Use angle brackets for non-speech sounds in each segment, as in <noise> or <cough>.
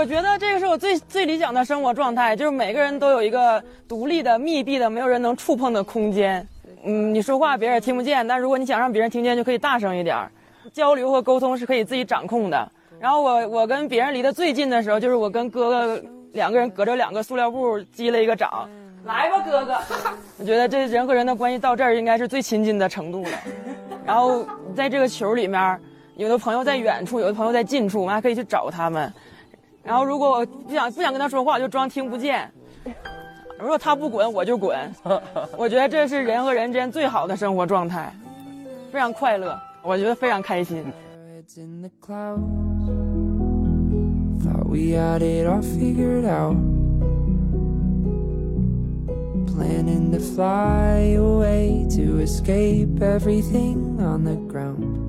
我觉得这个是我最最理想的生活状态，就是每个人都有一个独立的、密闭的、没有人能触碰的空间。嗯，你说话别人也听不见，但如果你想让别人听见，就可以大声一点儿。交流和沟通是可以自己掌控的。然后我我跟别人离得最近的时候，就是我跟哥哥两个人隔着两个塑料布击了一个掌。来吧，哥哥！我觉得这人和人的关系到这儿应该是最亲近的程度了。然后在这个球里面，有的朋友在远处，有的朋友在近处，我们还可以去找他们。然后如果我不想不想跟他说话，就装听不见。如果他不滚，我就滚。<laughs> 我觉得这是人和人之间最好的生活状态，非常快乐，我觉得非常开心。planning to fly away to escape everything on the ground.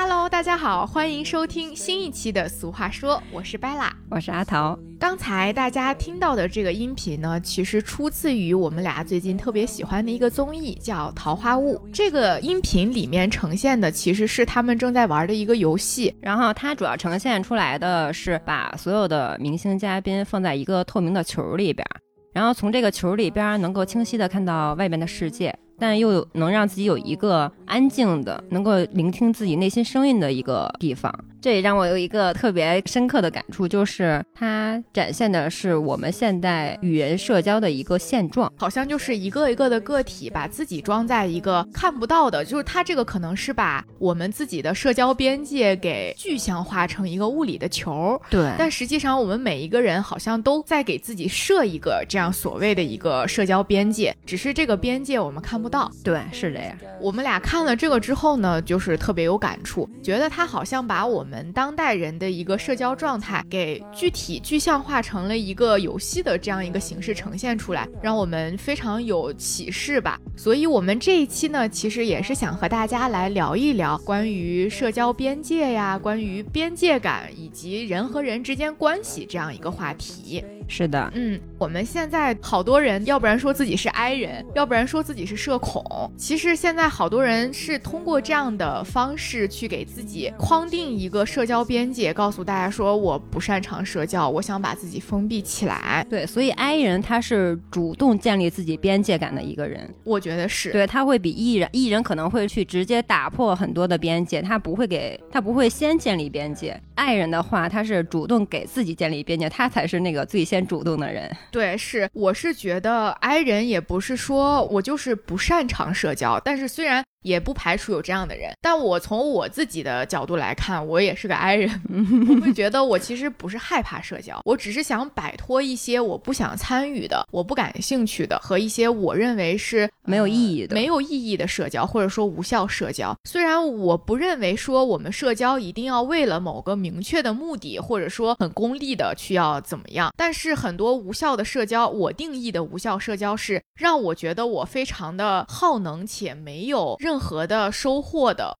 Hello，大家好，欢迎收听新一期的《俗话说》，我是 Bella，我是阿桃。刚才大家听到的这个音频呢，其实出自于我们俩最近特别喜欢的一个综艺，叫《桃花坞》。这个音频里面呈现的其实是他们正在玩的一个游戏，然后它主要呈现出来的是把所有的明星嘉宾放在一个透明的球里边。然后从这个球里边能够清晰的看到外面的世界，但又能让自己有一个安静的、能够聆听自己内心声音的一个地方。这也让我有一个特别深刻的感触，就是它展现的是我们现代与人社交的一个现状，好像就是一个一个的个体把自己装在一个看不到的，就是它这个可能是把我们自己的社交边界给具象化成一个物理的球。对，但实际上我们每一个人好像都在给自己设一个这样所谓的一个社交边界，只是这个边界我们看不到。对，是这样。我们俩看了这个之后呢，就是特别有感触，觉得它好像把我我们当代人的一个社交状态，给具体具象化成了一个游戏的这样一个形式呈现出来，让我们非常有启示吧。所以，我们这一期呢，其实也是想和大家来聊一聊关于社交边界呀，关于边界感以及人和人之间关系这样一个话题。是的，嗯，我们现在好多人，要不然说自己是 I 人，要不然说自己是社恐。其实现在好多人是通过这样的方式去给自己框定一个社交边界，告诉大家说我不擅长社交，我想把自己封闭起来。对，所以 I 人他是主动建立自己边界感的一个人，我觉得是对，他会比 E 人，E 人可能会去直接打破很多的边界，他不会给他不会先建立边界。爱人的话，他是主动给自己建立边界，他才是那个最先。主动的人，<laughs> 对，是，我是觉得 I 人也不是说我就是不擅长社交，但是虽然。也不排除有这样的人，但我从我自己的角度来看，我也是个 I 人，<laughs> 我会觉得我其实不是害怕社交，我只是想摆脱一些我不想参与的、我不感兴趣的和一些我认为是没有意义的、没有意义的社交，或者说无效社交。虽然我不认为说我们社交一定要为了某个明确的目的，或者说很功利的去要怎么样，但是很多无效的社交，我定义的无效社交是让我觉得我非常的耗能且没有。任何的收获的。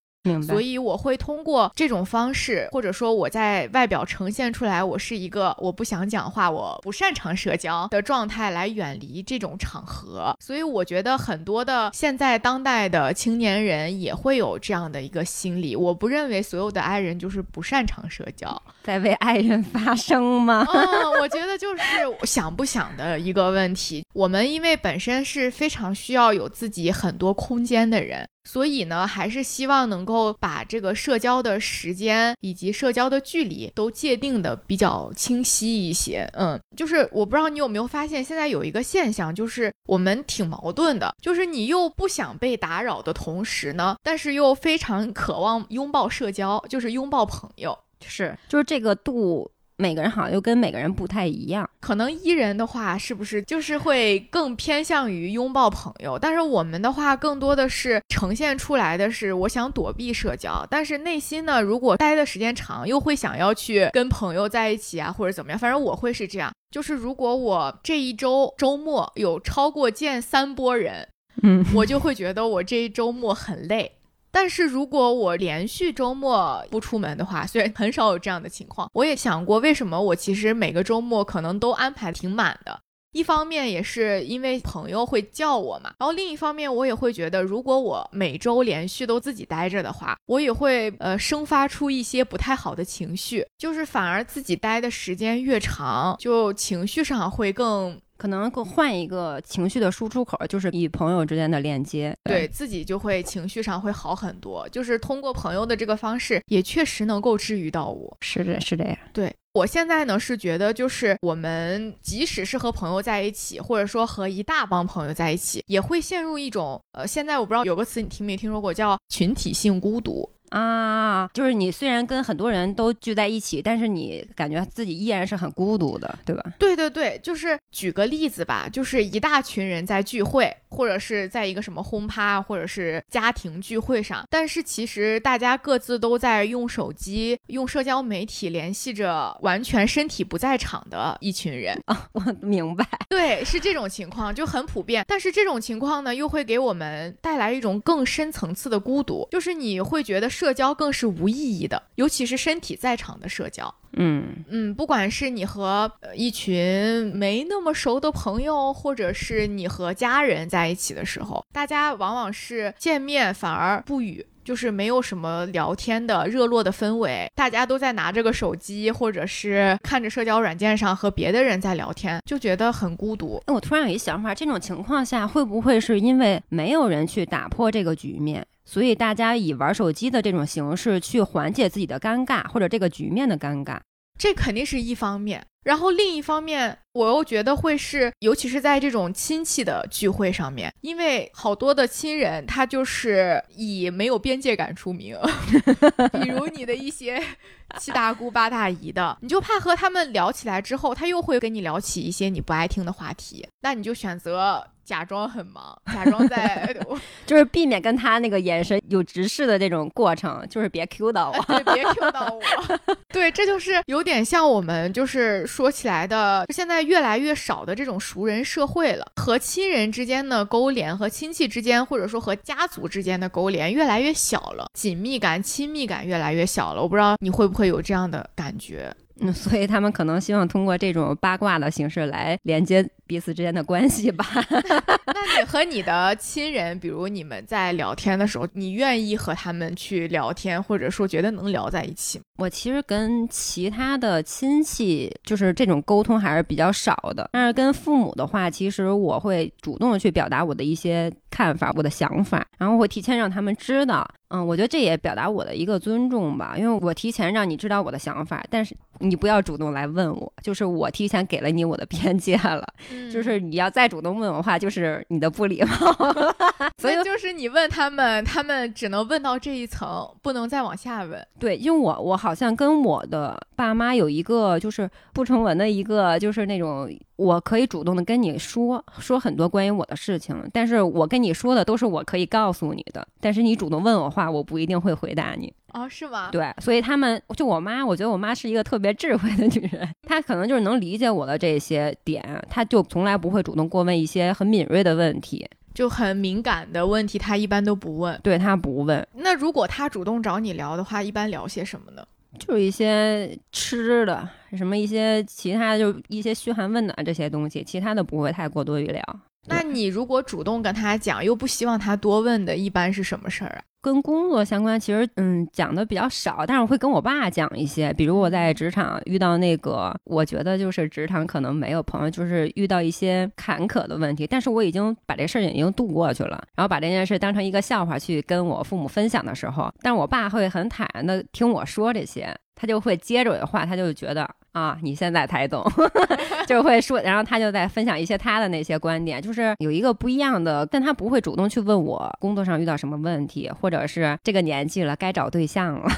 所以我会通过这种方式，或者说我在外表呈现出来，我是一个我不想讲话、我不擅长社交的状态，来远离这种场合。所以我觉得很多的现在当代的青年人也会有这样的一个心理。我不认为所有的爱人就是不擅长社交，在为爱人发声吗？嗯，我觉得就是想不想的一个问题。我们因为本身是非常需要有自己很多空间的人。所以呢，还是希望能够把这个社交的时间以及社交的距离都界定的比较清晰一些。嗯，就是我不知道你有没有发现，现在有一个现象，就是我们挺矛盾的，就是你又不想被打扰的同时呢，但是又非常渴望拥抱社交，就是拥抱朋友，是，就是这个度。每个人好像又跟每个人不太一样，可能伊人的话是不是就是会更偏向于拥抱朋友，但是我们的话更多的是呈现出来的是我想躲避社交，但是内心呢，如果待的时间长，又会想要去跟朋友在一起啊，或者怎么样，反正我会是这样，就是如果我这一周周末有超过见三波人，嗯，我就会觉得我这一周末很累。但是如果我连续周末不出门的话，虽然很少有这样的情况，我也想过为什么我其实每个周末可能都安排挺满的。一方面也是因为朋友会叫我嘛，然后另一方面我也会觉得，如果我每周连续都自己待着的话，我也会呃生发出一些不太好的情绪，就是反而自己待的时间越长，就情绪上会更可能更换一个情绪的输出口，就是与朋友之间的链接。对自己就会情绪上会好很多，就是通过朋友的这个方式，也确实能够治愈到我。是的，是这样。对我现在呢是觉得，就是我们即使是和朋友在一起，或者说和一大帮朋友在一起，也会陷入一种呃，现在我不知道有个词你听没听说过，叫群体性孤独。啊，就是你虽然跟很多人都聚在一起，但是你感觉自己依然是很孤独的，对吧？对对对，就是举个例子吧，就是一大群人在聚会，或者是在一个什么轰趴，或者是家庭聚会上，但是其实大家各自都在用手机、用社交媒体联系着完全身体不在场的一群人啊。我明白，对，是这种情况就很普遍。但是这种情况呢，又会给我们带来一种更深层次的孤独，就是你会觉得。社交更是无意义的，尤其是身体在场的社交。嗯嗯，不管是你和一群没那么熟的朋友，或者是你和家人在一起的时候，大家往往是见面反而不语，就是没有什么聊天的热络的氛围，大家都在拿着个手机，或者是看着社交软件上和别的人在聊天，就觉得很孤独。哎，我突然有一想法，这种情况下会不会是因为没有人去打破这个局面？所以大家以玩手机的这种形式去缓解自己的尴尬，或者这个局面的尴尬，这肯定是一方面。然后另一方面，我又觉得会是，尤其是在这种亲戚的聚会上面，因为好多的亲人他就是以没有边界感出名，<laughs> 比如你的一些七大姑八大姨的，你就怕和他们聊起来之后，他又会跟你聊起一些你不爱听的话题，那你就选择。假装很忙，<laughs> 假装在，<laughs> 就是避免跟他那个眼神有直视的这种过程，就是别 Q 到我，对，别 Q 到我。<laughs> 对，这就是有点像我们就是说起来的，现在越来越少的这种熟人社会了，和亲人之间的勾连，和亲戚之间，或者说和家族之间的勾连越来越小了，紧密感、亲密感越来越小了。我不知道你会不会有这样的感觉。嗯，所以他们可能希望通过这种八卦的形式来连接彼此之间的关系吧。<laughs> 那你和你的亲人，比如你们在聊天的时候，你愿意和他们去聊天，或者说觉得能聊在一起吗？我其实跟其他的亲戚就是这种沟通还是比较少的，但是跟父母的话，其实我会主动的去表达我的一些看法、我的想法，然后会提前让他们知道。嗯，我觉得这也表达我的一个尊重吧，因为我提前让你知道我的想法，但是你不要主动来问我，就是我提前给了你我的偏见了，就是你要再主动问我的话，就是你的不礼貌。<laughs> 所以就是你问他们，他们只能问到这一层，不能再往下问。对，因为我我好像跟我的爸妈有一个就是不成文的一个，就是那种。我可以主动的跟你说说很多关于我的事情，但是我跟你说的都是我可以告诉你的，但是你主动问我话，我不一定会回答你。哦，是吗？对，所以他们就我妈，我觉得我妈是一个特别智慧的女人，<laughs> 她可能就是能理解我的这些点，她就从来不会主动过问一些很敏锐的问题，就很敏感的问题，她一般都不问。对她不问。那如果她主动找你聊的话，一般聊些什么呢？就是一些吃的，什么一些其他，就一些嘘寒问暖这些东西，其他的不会太过多于聊。那你如果主动跟他讲，又不希望他多问的，一般是什么事儿啊？跟工作相关，其实嗯讲的比较少，但是我会跟我爸讲一些，比如我在职场遇到那个，我觉得就是职场可能没有朋友，就是遇到一些坎坷的问题，但是我已经把这事儿已经度过去了，然后把这件事当成一个笑话去跟我父母分享的时候，但是我爸会很坦然的听我说这些，他就会接着我的话，他就觉得。啊，你现在才懂，<laughs> 就会说，然后他就在分享一些他的那些观点，就是有一个不一样的，但他不会主动去问我工作上遇到什么问题，或者是这个年纪了该找对象了，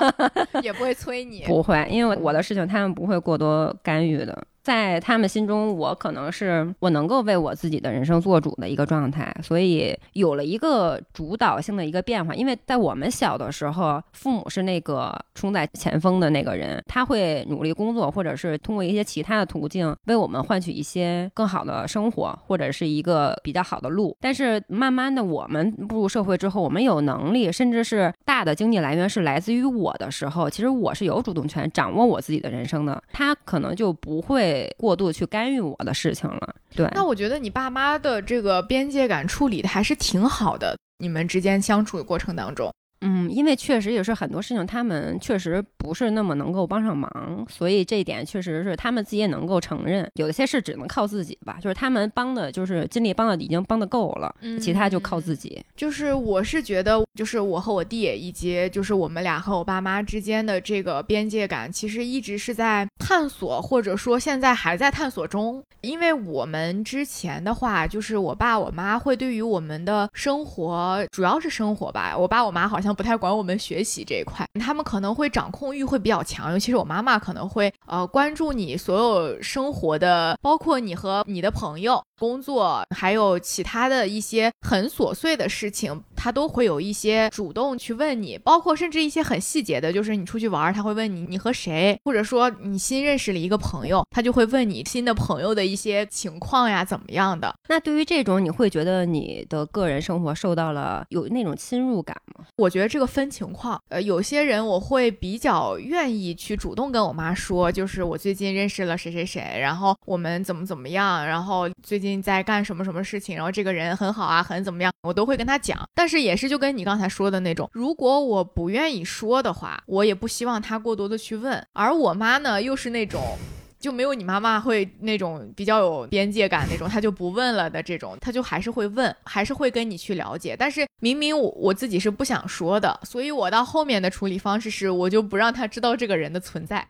<laughs> 也不会催你，不会，因为我的事情他们不会过多干预的。在他们心中，我可能是我能够为我自己的人生做主的一个状态，所以有了一个主导性的一个变化。因为在我们小的时候，父母是那个冲在前锋的那个人，他会努力工作，或者是通过一些其他的途径为我们换取一些更好的生活，或者是一个比较好的路。但是慢慢的，我们步入社会之后，我们有能力，甚至是大的经济来源是来自于我的时候，其实我是有主动权掌握我自己的人生的。他可能就不会。过度去干预我的事情了。对，那我觉得你爸妈的这个边界感处理的还是挺好的，你们之间相处的过程当中。嗯，因为确实也是很多事情，他们确实不是那么能够帮上忙，所以这一点确实是他们自己也能够承认，有些事只能靠自己吧。就是他们帮的，就是尽力帮的已经帮的够了，其他就靠自己。就是我是觉得，就是我和我弟以及就是我们俩和我爸妈之间的这个边界感，其实一直是在探索，或者说现在还在探索中。因为我们之前的话，就是我爸我妈会对于我们的生活，主要是生活吧，我爸我妈好像。不太管我们学习这一块，他们可能会掌控欲会比较强，尤其是我妈妈可能会呃关注你所有生活的，包括你和你的朋友。工作还有其他的一些很琐碎的事情，他都会有一些主动去问你，包括甚至一些很细节的，就是你出去玩，他会问你你和谁，或者说你新认识了一个朋友，他就会问你新的朋友的一些情况呀，怎么样的。那对于这种，你会觉得你的个人生活受到了有那种侵入感吗？我觉觉得这个分情况，呃，有些人我会比较愿意去主动跟我妈说，就是我最近认识了谁谁谁，然后我们怎么怎么样，然后最近。在干什么什么事情，然后这个人很好啊，很怎么样，我都会跟他讲。但是也是就跟你刚才说的那种，如果我不愿意说的话，我也不希望他过多的去问。而我妈呢，又是那种。就没有你妈妈会那种比较有边界感那种，她就不问了的这种，她就还是会问，还是会跟你去了解。但是明明我我自己是不想说的，所以我到后面的处理方式是，我就不让他知道这个人的存在，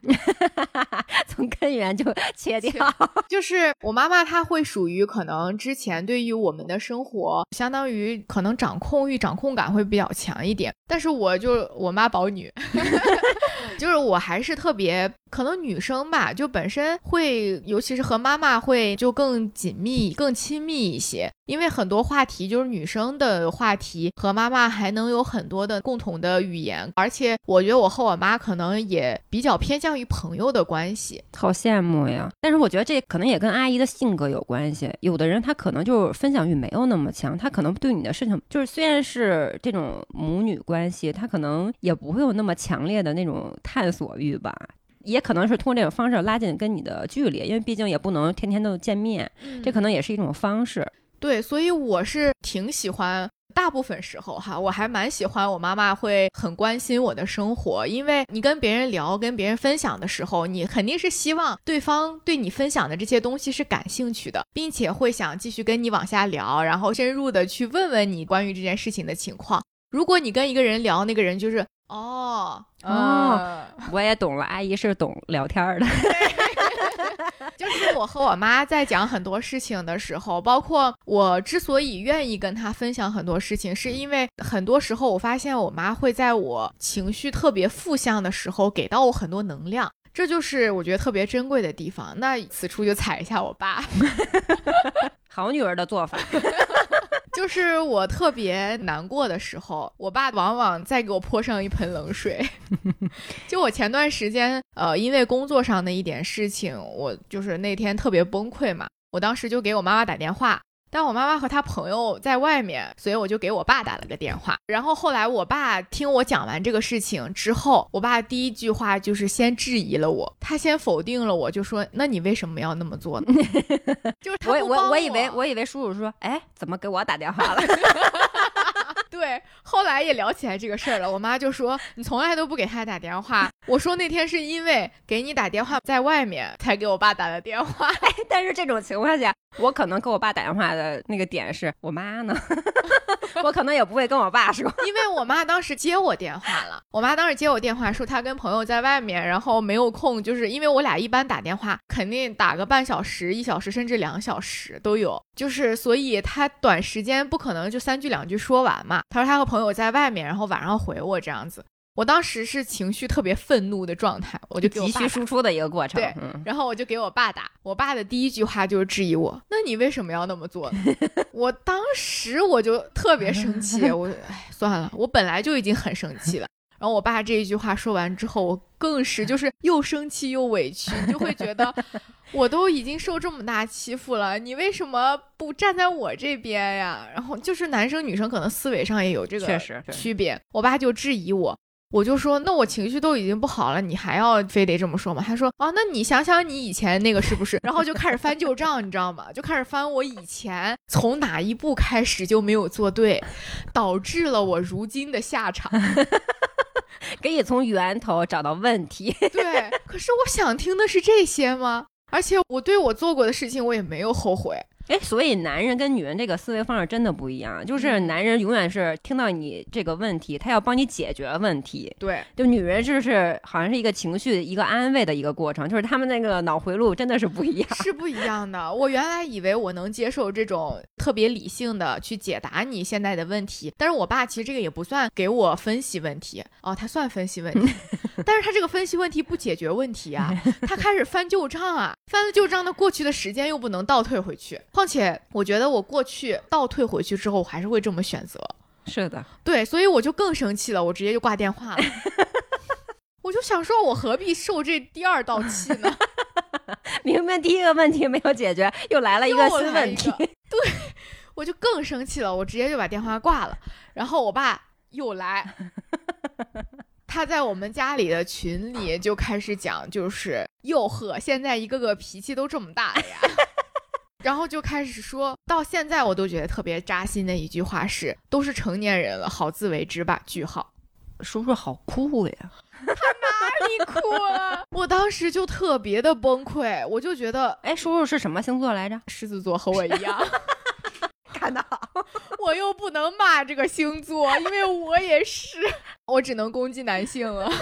从根源就切掉。就是我妈妈，她会属于可能之前对于我们的生活，相当于可能掌控欲、掌控感会比较强一点。但是我就我妈宝女，<laughs> 就是我还是特别可能女生吧，就本身会，尤其是和妈妈会就更紧密、更亲密一些。因为很多话题就是女生的话题，和妈妈还能有很多的共同的语言，而且我觉得我和我妈可能也比较偏向于朋友的关系，好羡慕呀！但是我觉得这可能也跟阿姨的性格有关系，有的人他可能就是分享欲没有那么强，他可能对你的事情就是虽然是这种母女关系，他可能也不会有那么强烈的那种探索欲吧，也可能是通过这种方式拉近跟你的距离，因为毕竟也不能天天都见面，这可能也是一种方式。对，所以我是挺喜欢，大部分时候哈，我还蛮喜欢我妈妈会很关心我的生活，因为你跟别人聊、跟别人分享的时候，你肯定是希望对方对你分享的这些东西是感兴趣的，并且会想继续跟你往下聊，然后深入的去问问你关于这件事情的情况。如果你跟一个人聊，那个人就是哦哦，我也懂了，阿姨是懂聊天的。<laughs> 就是我和我妈在讲很多事情的时候，包括我之所以愿意跟她分享很多事情，是因为很多时候我发现我妈会在我情绪特别负向的时候给到我很多能量，这就是我觉得特别珍贵的地方。那此处就踩一下我爸，<laughs> <laughs> 好女儿的做法。就是我特别难过的时候，我爸往往再给我泼上一盆冷水。<laughs> 就我前段时间，呃，因为工作上的一点事情，我就是那天特别崩溃嘛，我当时就给我妈妈打电话。但我妈妈和她朋友在外面，所以我就给我爸打了个电话。然后后来我爸听我讲完这个事情之后，我爸第一句话就是先质疑了我，他先否定了我，就说：“那你为什么要那么做呢？” <laughs> 就是他我我我以为我以为叔叔说：“哎，怎么给我打电话了？” <laughs> 对，后来也聊起来这个事儿了。我妈就说：“你从来都不给他打电话。”我说：“那天是因为给你打电话在外面，才给我爸打的电话。”但是这种情况下，我可能给我爸打电话的那个点是我妈呢，<laughs> 我可能也不会跟我爸说，因为我妈当时接我电话了。我妈当时接我电话说她跟朋友在外面，然后没有空，就是因为我俩一般打电话肯定打个半小时、一小时甚至两小时都有，就是所以她短时间不可能就三句两句说完嘛。她说她和朋友在外面，然后晚上回我这样子。我当时是情绪特别愤怒的状态，我就急需输出的一个过程。对，然后我就给我爸打，我爸的第一句话就是质疑我：“那你为什么要那么做？” <laughs> 我当时我就特别生气，<laughs> 我哎算了，我本来就已经很生气了。然后我爸这一句话说完之后，我更是就是又生气又委屈，就会觉得 <laughs> 我都已经受这么大欺负了，你为什么不站在我这边呀？然后就是男生女生可能思维上也有这个确实区别，我爸就质疑我。我就说，那我情绪都已经不好了，你还要非得这么说吗？他说啊，那你想想你以前那个是不是？然后就开始翻旧账，你知道吗？就开始翻我以前从哪一步开始就没有做对，导致了我如今的下场。<laughs> 给你从源头找到问题。<laughs> 对，可是我想听的是这些吗？而且我对我做过的事情，我也没有后悔。哎，所以男人跟女人这个思维方式真的不一样，就是男人永远是听到你这个问题，他要帮你解决问题。对，就女人就是好像是一个情绪一个安慰的一个过程，就是他们那个脑回路真的是不一样，是不一样的。我原来以为我能接受这种特别理性的去解答你现在的问题，但是我爸其实这个也不算给我分析问题哦，他算分析问题，<laughs> 但是他这个分析问题不解决问题啊，<laughs> 他开始翻旧账啊，翻了旧账的过去的时间又不能倒退回去，况且我觉得我过去倒退回去之后，我还是会这么选择。是的，对，所以我就更生气了，我直接就挂电话了。<laughs> 我就想说，我何必受这第二道气呢？明明第一个问题没有解决，又来了一个新问题对，我就更生气了，我直接就把电话挂了。然后我爸又来，他在我们家里的群里就开始讲，就是哟呵，现在一个个脾气都这么大了呀。<laughs> 然后就开始说到现在，我都觉得特别扎心的一句话是：都是成年人了，好自为之吧。句号。叔叔好酷呀！<laughs> 他哪里酷了，<laughs> 我当时就特别的崩溃，我就觉得哎，叔叔是什么星座来着？狮子座和我一样。看到 <laughs> 我又不能骂这个星座，因为我也是，我只能攻击男性了。<laughs>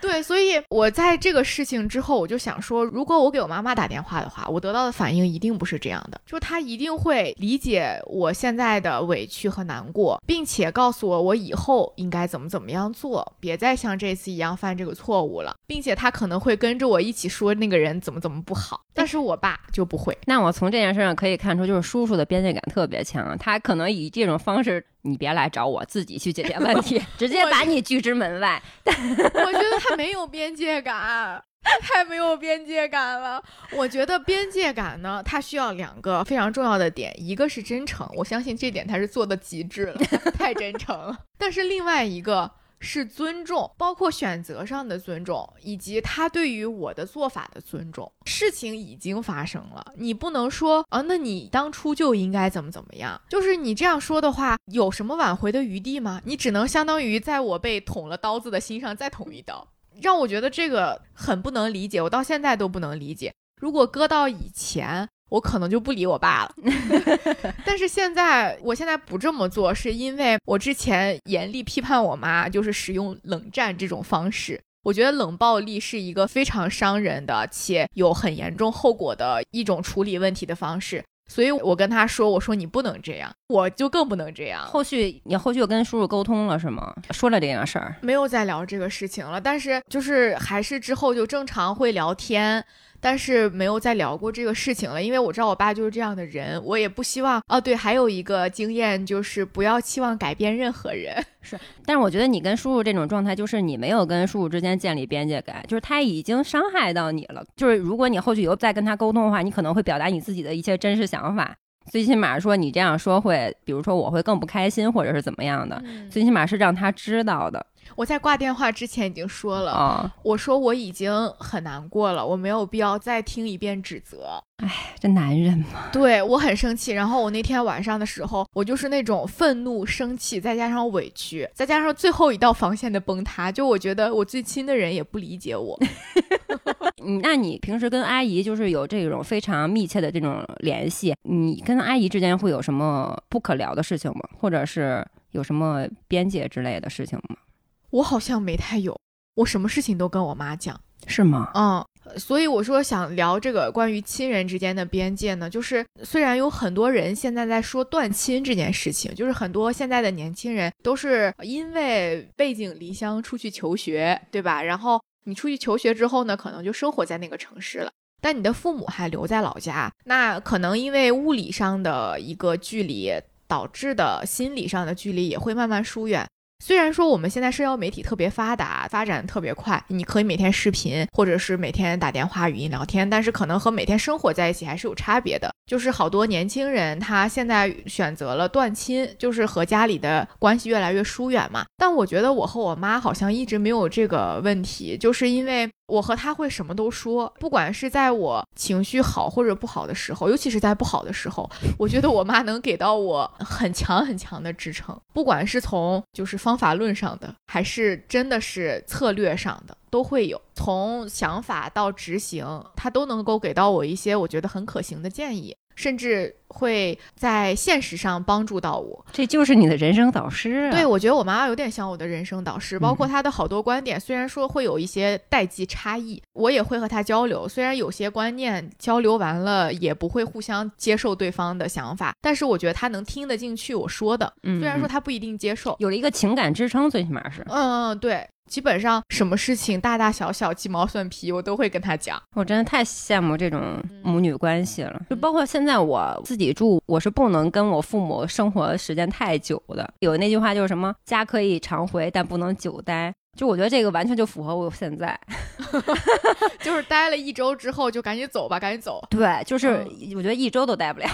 对，所以我在这个事情之后，我就想说，如果我给我妈妈打电话的话，我得到的反应一定不是这样的，就她一定会理解我现在的委屈和难过，并且告诉我我以后应该怎么怎么样做，别再像这次一样犯这个错误了，并且她可能会跟着我一起说那个人怎么怎么不好，但是我爸就不会。那我从这件事上可以看出，就是叔叔的边界感特别强，他可能以这种方式，你别来找我，自己去解决问题，<laughs> 直接把你拒之门外。<laughs> 我觉得他没有边界感，太没有边界感了。我觉得边界感呢，它需要两个非常重要的点，一个是真诚，我相信这点他是做的极致了，<laughs> 太真诚了。但是另外一个。是尊重，包括选择上的尊重，以及他对于我的做法的尊重。事情已经发生了，你不能说啊，那你当初就应该怎么怎么样。就是你这样说的话，有什么挽回的余地吗？你只能相当于在我被捅了刀子的心上再捅一刀，让我觉得这个很不能理解，我到现在都不能理解。如果搁到以前，我可能就不理我爸了。<laughs> 但是现在，我现在不这么做，是因为我之前严厉批判我妈，就是使用冷战这种方式。我觉得冷暴力是一个非常伤人的，且有很严重后果的一种处理问题的方式。所以我跟他说：“我说你不能这样，我就更不能这样。”后续你后续又跟叔叔沟通了是吗？说了这件事儿，没有再聊这个事情了。但是就是还是之后就正常会聊天。但是没有再聊过这个事情了，因为我知道我爸就是这样的人，我也不希望。哦，对，还有一个经验就是不要期望改变任何人。<laughs> 是，但是我觉得你跟叔叔这种状态，就是你没有跟叔叔之间建立边界感，就是他已经伤害到你了。就是如果你后续有再跟他沟通的话，你可能会表达你自己的一些真实想法。最起码说你这样说会，比如说我会更不开心，或者是怎么样的。最起码是让他知道的。我在挂电话之前已经说了，啊，我说我已经很难过了，我没有必要再听一遍指责。哎，这男人嘛，对我很生气。然后我那天晚上的时候，我就是那种愤怒、生气，再加上委屈，再加上最后一道防线的崩塌，就我觉得我最亲的人也不理解我。<laughs> 嗯，那你平时跟阿姨就是有这种非常密切的这种联系，你跟阿姨之间会有什么不可聊的事情吗？或者是有什么边界之类的事情吗？我好像没太有，我什么事情都跟我妈讲，是吗？嗯，所以我说想聊这个关于亲人之间的边界呢，就是虽然有很多人现在在说断亲这件事情，就是很多现在的年轻人都是因为背井离乡出去求学，对吧？然后你出去求学之后呢，可能就生活在那个城市了，但你的父母还留在老家，那可能因为物理上的一个距离导致的心理上的距离也会慢慢疏远。虽然说我们现在社交媒体特别发达，发展特别快，你可以每天视频，或者是每天打电话、语音聊天，但是可能和每天生活在一起还是有差别的。就是好多年轻人他现在选择了断亲，就是和家里的关系越来越疏远嘛。但我觉得我和我妈好像一直没有这个问题，就是因为。我和他会什么都说，不管是在我情绪好或者不好的时候，尤其是在不好的时候，我觉得我妈能给到我很强很强的支撑，不管是从就是方法论上的，还是真的是策略上的，都会有。从想法到执行，她都能够给到我一些我觉得很可行的建议。甚至会在现实上帮助到我，这就是你的人生导师。对，我觉得我妈妈有点像我的人生导师，包括她的好多观点，虽然说会有一些代际差异，我也会和她交流。虽然有些观念交流完了也不会互相接受对方的想法，但是我觉得她能听得进去我说的。虽然说她不一定接受，有了一个情感支撑，最起码是。嗯，对。基本上什么事情大大小小鸡毛蒜皮，我都会跟他讲。我真的太羡慕这种母女关系了。就包括现在我自己住，我是不能跟我父母生活时间太久的。有那句话就是什么“家可以常回，但不能久待”。就我觉得这个完全就符合我现在，<laughs> 就是待了一周之后就赶紧走吧，赶紧走。<laughs> 对，就是我觉得一周都待不了。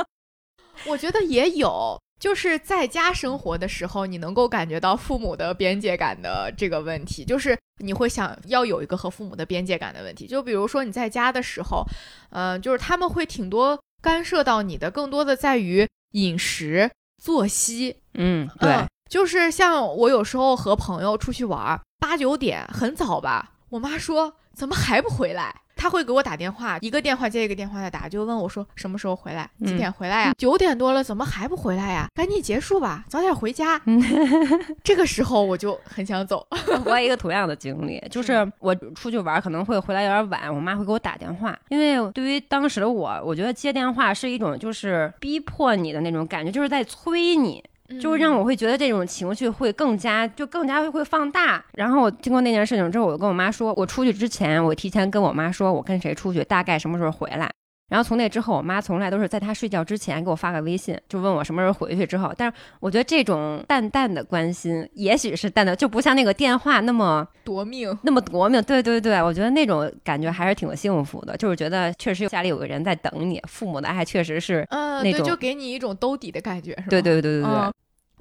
<laughs> 我觉得也有。就是在家生活的时候，你能够感觉到父母的边界感的这个问题，就是你会想要有一个和父母的边界感的问题。就比如说你在家的时候，嗯，就是他们会挺多干涉到你的，更多的在于饮食、作息。嗯，对，就是像我有时候和朋友出去玩，八九点很早吧，我妈说怎么还不回来？他会给我打电话，一个电话接一个电话的打，就问我说什么时候回来，几点回来呀？九点多了，怎么还不回来呀？赶紧结束吧，早点回家。<laughs> <laughs> 这个时候我就很想走。我有一个同样的经历，就是我出去玩可能会回来有点晚，我妈会给我打电话，因为对于当时的我，我觉得接电话是一种就是逼迫你的那种感觉，就是在催你。就是让我会觉得这种情绪会更加就更加会放大。然后我经过那件事情之后，我就跟我妈说，我出去之前，我提前跟我妈说，我跟谁出去，大概什么时候回来。然后从那之后，我妈从来都是在她睡觉之前给我发个微信，就问我什么时候回去。之后，但是我觉得这种淡淡的关心，也许是淡的，就不像那个电话那么夺命，那么夺命。对对对，我觉得那种感觉还是挺幸福的，就是觉得确实家里有个人在等你，父母的爱确实是，嗯，对，就给你一种兜底的感觉，是吧？对对对对对。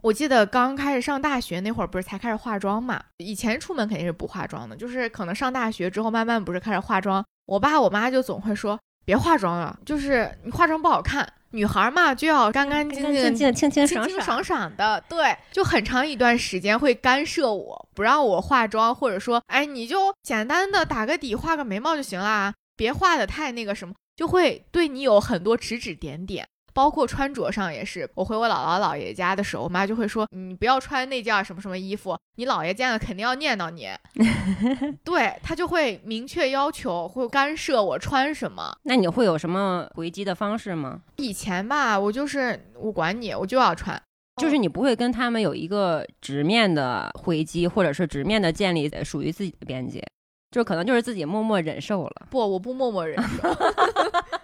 我记得刚开始上大学那会儿，不是才开始化妆嘛？以前出门肯定是不化妆的，就是可能上大学之后，慢慢不是开始化妆。我爸我妈就总会说别化妆了，就是你化妆不好看。女孩嘛，就要干干净净、清清爽爽爽的。对，就很长一段时间会干涉我，不让我化妆，或者说，哎，你就简单的打个底、画个眉毛就行啦，别画的太那个什么，就会对你有很多指指点点。包括穿着上也是，我回我姥姥姥爷家的时候，我妈就会说：“你不要穿那件什么什么衣服，你姥爷见了肯定要念叨你。”对他就会明确要求，会干涉我穿什么。那你会有什么回击的方式吗？以前吧，我就是我管你，我就要穿，就是你不会跟他们有一个直面的回击，或者是直面的建立属于自己的边界，就可能就是自己默默忍受了。不，我不默默忍受。<laughs>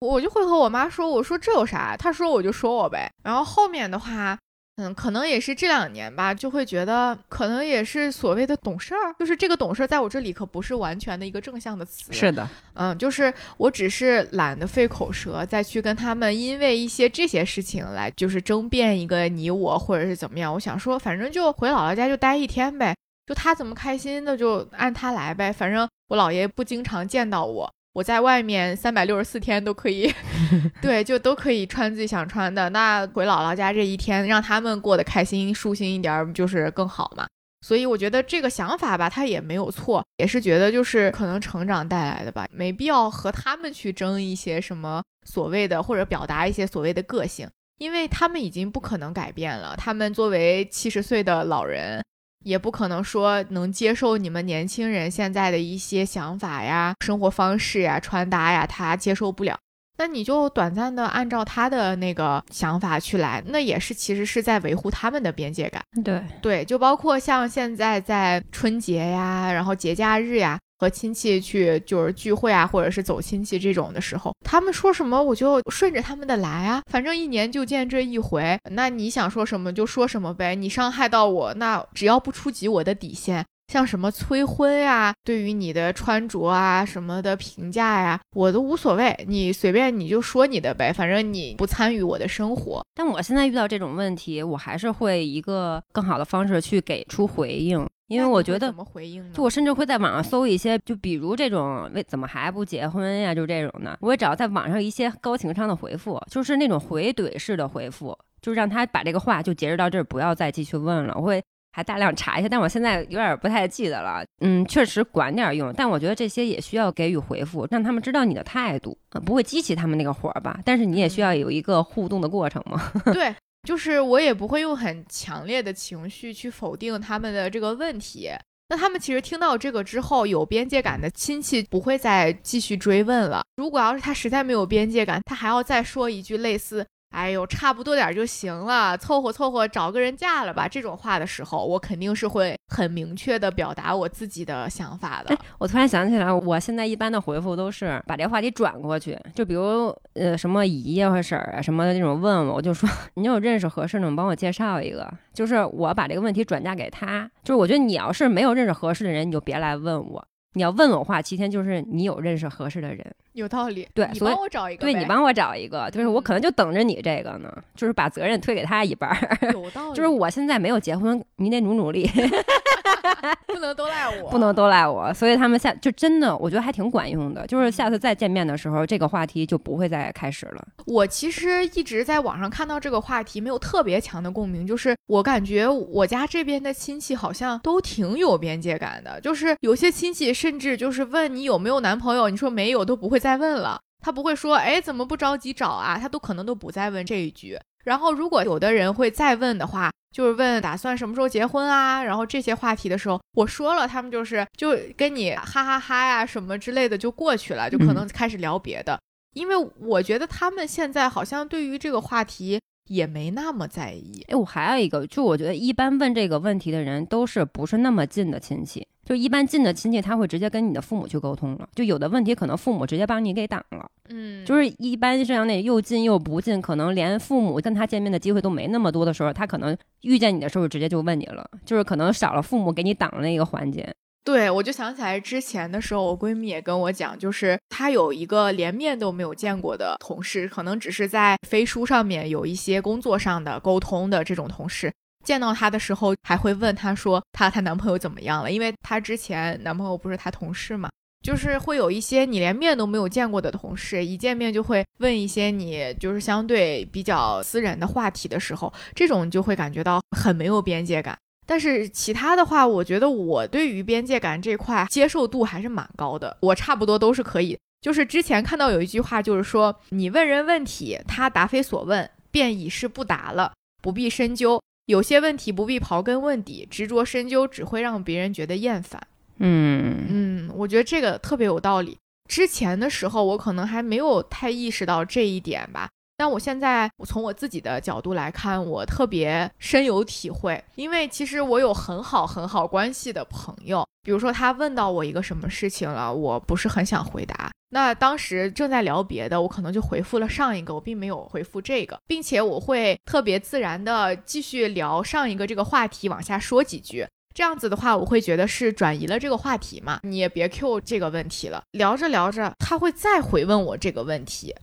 我就会和我妈说，我说这有啥？她说我就说我呗。然后后面的话，嗯，可能也是这两年吧，就会觉得可能也是所谓的懂事儿，就是这个懂事儿在我这里可不是完全的一个正向的词。是的，嗯，就是我只是懒得费口舌再去跟他们因为一些这些事情来就是争辩一个你我或者是怎么样。我想说，反正就回姥姥家就待一天呗，就他怎么开心的就按他来呗。反正我姥爷不经常见到我。我在外面三百六十四天都可以，<laughs> 对，就都可以穿自己想穿的。那回姥姥家这一天，让他们过得开心、舒心一点，就是更好嘛。所以我觉得这个想法吧，他也没有错，也是觉得就是可能成长带来的吧，没必要和他们去争一些什么所谓的，或者表达一些所谓的个性，因为他们已经不可能改变了。他们作为七十岁的老人。也不可能说能接受你们年轻人现在的一些想法呀、生活方式呀、穿搭呀，他接受不了。那你就短暂的按照他的那个想法去来，那也是其实是在维护他们的边界感。对对，就包括像现在在春节呀，然后节假日呀，和亲戚去就是聚会啊，或者是走亲戚这种的时候，他们说什么我就顺着他们的来啊，反正一年就见这一回，那你想说什么就说什么呗，你伤害到我，那只要不触及我的底线。像什么催婚呀，对于你的穿着啊什么的评价呀，我都无所谓，你随便你就说你的呗，反正你不参与我的生活。但我现在遇到这种问题，我还是会一个更好的方式去给出回应，因为我觉得怎么回应呢？就我甚至会在网上搜一些，就比如这种为怎么还不结婚呀，就这种的，我也找在网上一些高情商的回复，就是那种回怼式的回复，就是让他把这个话就截止到这儿，不要再继续问了。我会。还大量查一下，但我现在有点不太记得了。嗯，确实管点用，但我觉得这些也需要给予回复，让他们知道你的态度，不会激起他们那个火吧？但是你也需要有一个互动的过程嘛。<laughs> 对，就是我也不会用很强烈的情绪去否定他们的这个问题。那他们其实听到这个之后，有边界感的亲戚不会再继续追问了。如果要是他实在没有边界感，他还要再说一句类似。哎呦，差不多点就行了，凑合凑合找个人嫁了吧。这种话的时候，我肯定是会很明确的表达我自己的想法的。我突然想起来，我现在一般的回复都是把这话题转过去，就比如呃什么姨呀或婶儿啊什么的这种问我，我就说 <laughs> 你有认识合适的吗，帮我介绍一个。就是我把这个问题转嫁给他，就是我觉得你要是没有认识合适的人，你就别来问我。你要问我话，七天就是你有认识合适的人，有道理。对，你帮我找一个，对你帮我找一个，就是我可能就等着你这个呢，就是把责任推给他一半儿。有道理。<laughs> 就是我现在没有结婚，你得努努力。<laughs> <laughs> <laughs> 不能都赖我，不能都赖我，所以他们下就真的，我觉得还挺管用的。就是下次再见面的时候，这个话题就不会再开始了。我其实一直在网上看到这个话题，没有特别强的共鸣。就是我感觉我家这边的亲戚好像都挺有边界感的，就是有些亲戚甚至就是问你有没有男朋友，你说没有都不会再问了，他不会说哎怎么不着急找啊，他都可能都不再问这一句。然后如果有的人会再问的话。就是问打算什么时候结婚啊，然后这些话题的时候，我说了，他们就是就跟你哈哈哈呀什么之类的就过去了，就可能开始聊别的。因为我觉得他们现在好像对于这个话题也没那么在意。哎，我还有一个，就我觉得一般问这个问题的人都是不是那么近的亲戚。就一般近的亲戚，他会直接跟你的父母去沟通了。就有的问题，可能父母直接帮你给挡了。嗯，就是一般这样那又近又不近，可能连父母跟他见面的机会都没那么多的时候，他可能遇见你的时候直接就问你了。就是可能少了父母给你挡的那个环节。对，我就想起来之前的时候，我闺蜜也跟我讲，就是她有一个连面都没有见过的同事，可能只是在飞书上面有一些工作上的沟通的这种同事。见到她的时候，还会问她说她她男朋友怎么样了？因为她之前男朋友不是她同事嘛，就是会有一些你连面都没有见过的同事，一见面就会问一些你就是相对比较私人的话题的时候，这种就会感觉到很没有边界感。但是其他的话，我觉得我对于边界感这块接受度还是蛮高的，我差不多都是可以。就是之前看到有一句话，就是说你问人问题，他答非所问，便已是不答了，不必深究。有些问题不必刨根问底，执着深究只会让别人觉得厌烦。嗯嗯，我觉得这个特别有道理。之前的时候，我可能还没有太意识到这一点吧。但我现在我从我自己的角度来看，我特别深有体会。因为其实我有很好很好关系的朋友，比如说他问到我一个什么事情了，我不是很想回答。那当时正在聊别的，我可能就回复了上一个，我并没有回复这个，并且我会特别自然的继续聊上一个这个话题，往下说几句。这样子的话，我会觉得是转移了这个话题嘛，你也别 Q 这个问题了。聊着聊着，他会再回问我这个问题。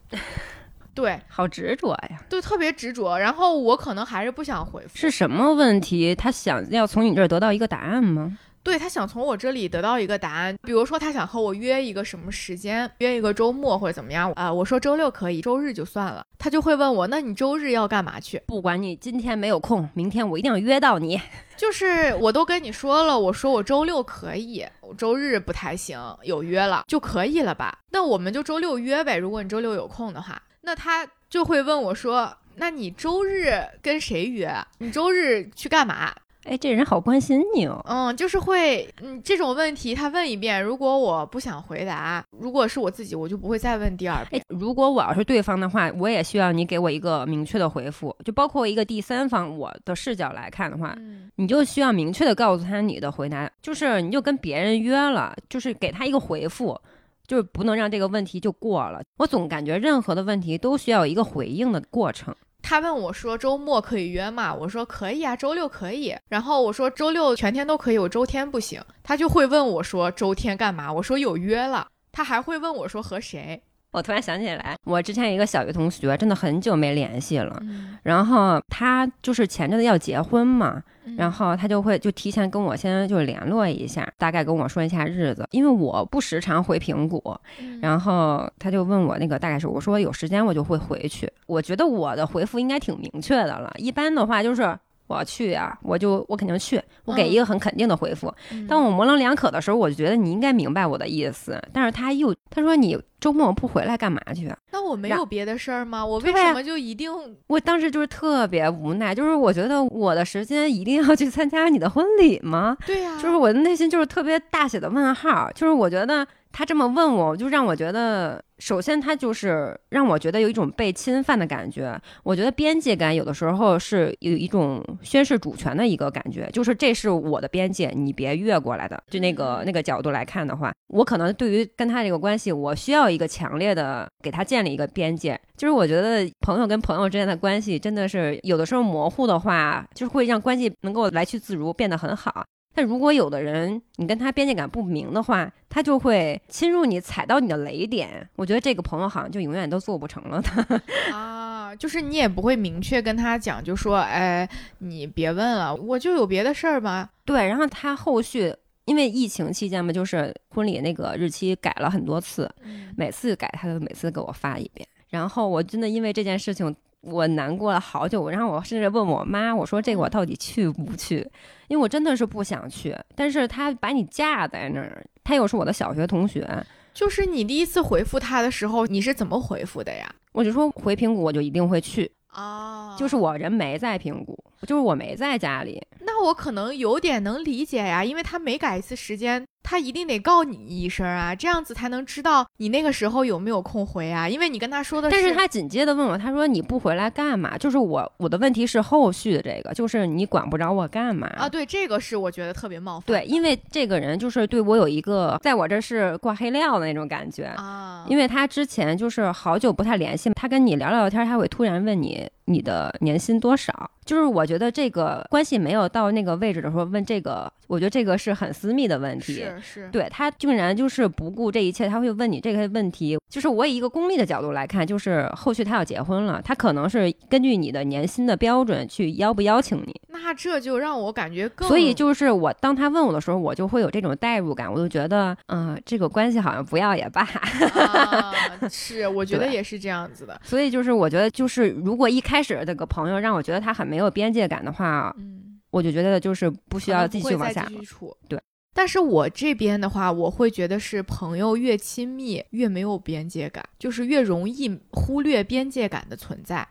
对，好执着呀，对，特别执着。然后我可能还是不想回复。是什么问题？他想要从你这儿得到一个答案吗？对他想从我这里得到一个答案，比如说他想和我约一个什么时间，约一个周末或者怎么样啊？我说周六可以，周日就算了。他就会问我，那你周日要干嘛去？不管你今天没有空，明天我一定要约到你。<laughs> 就是我都跟你说了，我说我周六可以，我周日不太行，有约了就可以了吧？那我们就周六约呗。如果你周六有空的话，那他就会问我说，那你周日跟谁约？你周日去干嘛？哎，这人好关心你哦。嗯，就是会，嗯，这种问题他问一遍，如果我不想回答，如果是我自己，我就不会再问第二哎遍。，如果我要是对方的话，我也需要你给我一个明确的回复，就包括一个第三方我的视角来看的话，嗯你就需要明确的告诉他你的回答，就是你就跟别人约了，就是给他一个回复，就是不能让这个问题就过了。我总感觉任何的问题都需要一个回应的过程。他问我说周末可以约吗？我说可以啊，周六可以。然后我说周六全天都可以，我周天不行。他就会问我说周天干嘛？我说有约了。他还会问我说和谁？我突然想起来，我之前有一个小学同学，真的很久没联系了。嗯，然后他就是前阵子要结婚嘛，嗯然后他就会就提前跟我先就联络一下，大概跟我说一下日子，因为我不时常回平谷，嗯然后他就问我那个大概是，我说有时间我就会回去。我觉得我的回复应该挺明确的了，一般的话就是我要去呀、我就我肯定去，我给一个很肯定的回复。嗯当我模棱两可的时候，我就觉得你应该明白我的意思，但是他又他说你周末不回来干嘛去啊？那我没有别的事儿吗？我为什么就一定？我当时就是特别无奈，就是我觉得我的时间一定要去参加你的婚礼吗？对呀、就是我的内心就是特别大写的问号，就是我觉得他这么问我，就让我觉得，首先他就是让我觉得有一种被侵犯的感觉。我觉得边界感有的时候是有一种宣示主权的一个感觉，就是这是我的边界，你别越过来的。就那个那个角度来看的话，我可能对于跟他这个关系，我需要一个强烈的给他建立一个边界。就是我觉得朋友跟朋友之间的关系真的是有的时候模糊的话，就是会让关系能够来去自如，变得很好。但如果有的人你跟他边界感不明的话，他就会侵入你，踩到你的雷点。我觉得这个朋友好像就永远都做不成了的。<laughs> 啊，就是你也不会明确跟他讲，就说，哎，你别问了，我就有别的事儿吧。对，然后他后续因为疫情期间嘛，就是婚礼那个日期改了很多次，嗯每次改他都每次给我发一遍。然后我真的因为这件事情。我难过了好久，然后我甚至问我妈，我说这个我到底去不去？因为我真的是不想去，但是他把你架在那儿，他又是我的小学同学，就是你第一次回复他的时候，你是怎么回复的呀？我就说回平谷我就一定会去，啊就是我人没在平谷，就是我没在家里。那我可能有点能理解呀，因为他每改一次时间，他一定得告你一声啊，这样子才能知道你那个时候有没有空回啊。因为你跟他说的是但是他紧接着问我，他说你不回来干嘛？就是我我的问题是后续的这个，就是你管不着我干嘛啊，对，这个是我觉得特别冒犯对，因为这个人就是对我有一个在我这是挂黑料的那种感觉。啊，因为他之前就是好久不太联系，他跟你聊聊天，他会突然问你你的年薪多少。就是我觉得这个关系没有到那个位置的时候问这个，我觉得这个是很私密的问题。是是，对他竟然就是不顾这一切，他会问你这个问题。就是我以一个功利的角度来看，就是后续他要结婚了，他可能是根据你的年薪的标准去邀不邀请你。那这就让我感觉更，所以就是我当他问我的时候，我就会有这种代入感，我就觉得，嗯、这个关系好像不要也罢。啊，是，我觉得也是这样子的。所以就是我觉得，就是如果一开始这个朋友让我觉得他很没有边界感的话，嗯，我就觉得就是不需要继续往下处。对。但是我这边的话，我会觉得是朋友越亲密越没有边界感，就是越容易忽略边界感的存在。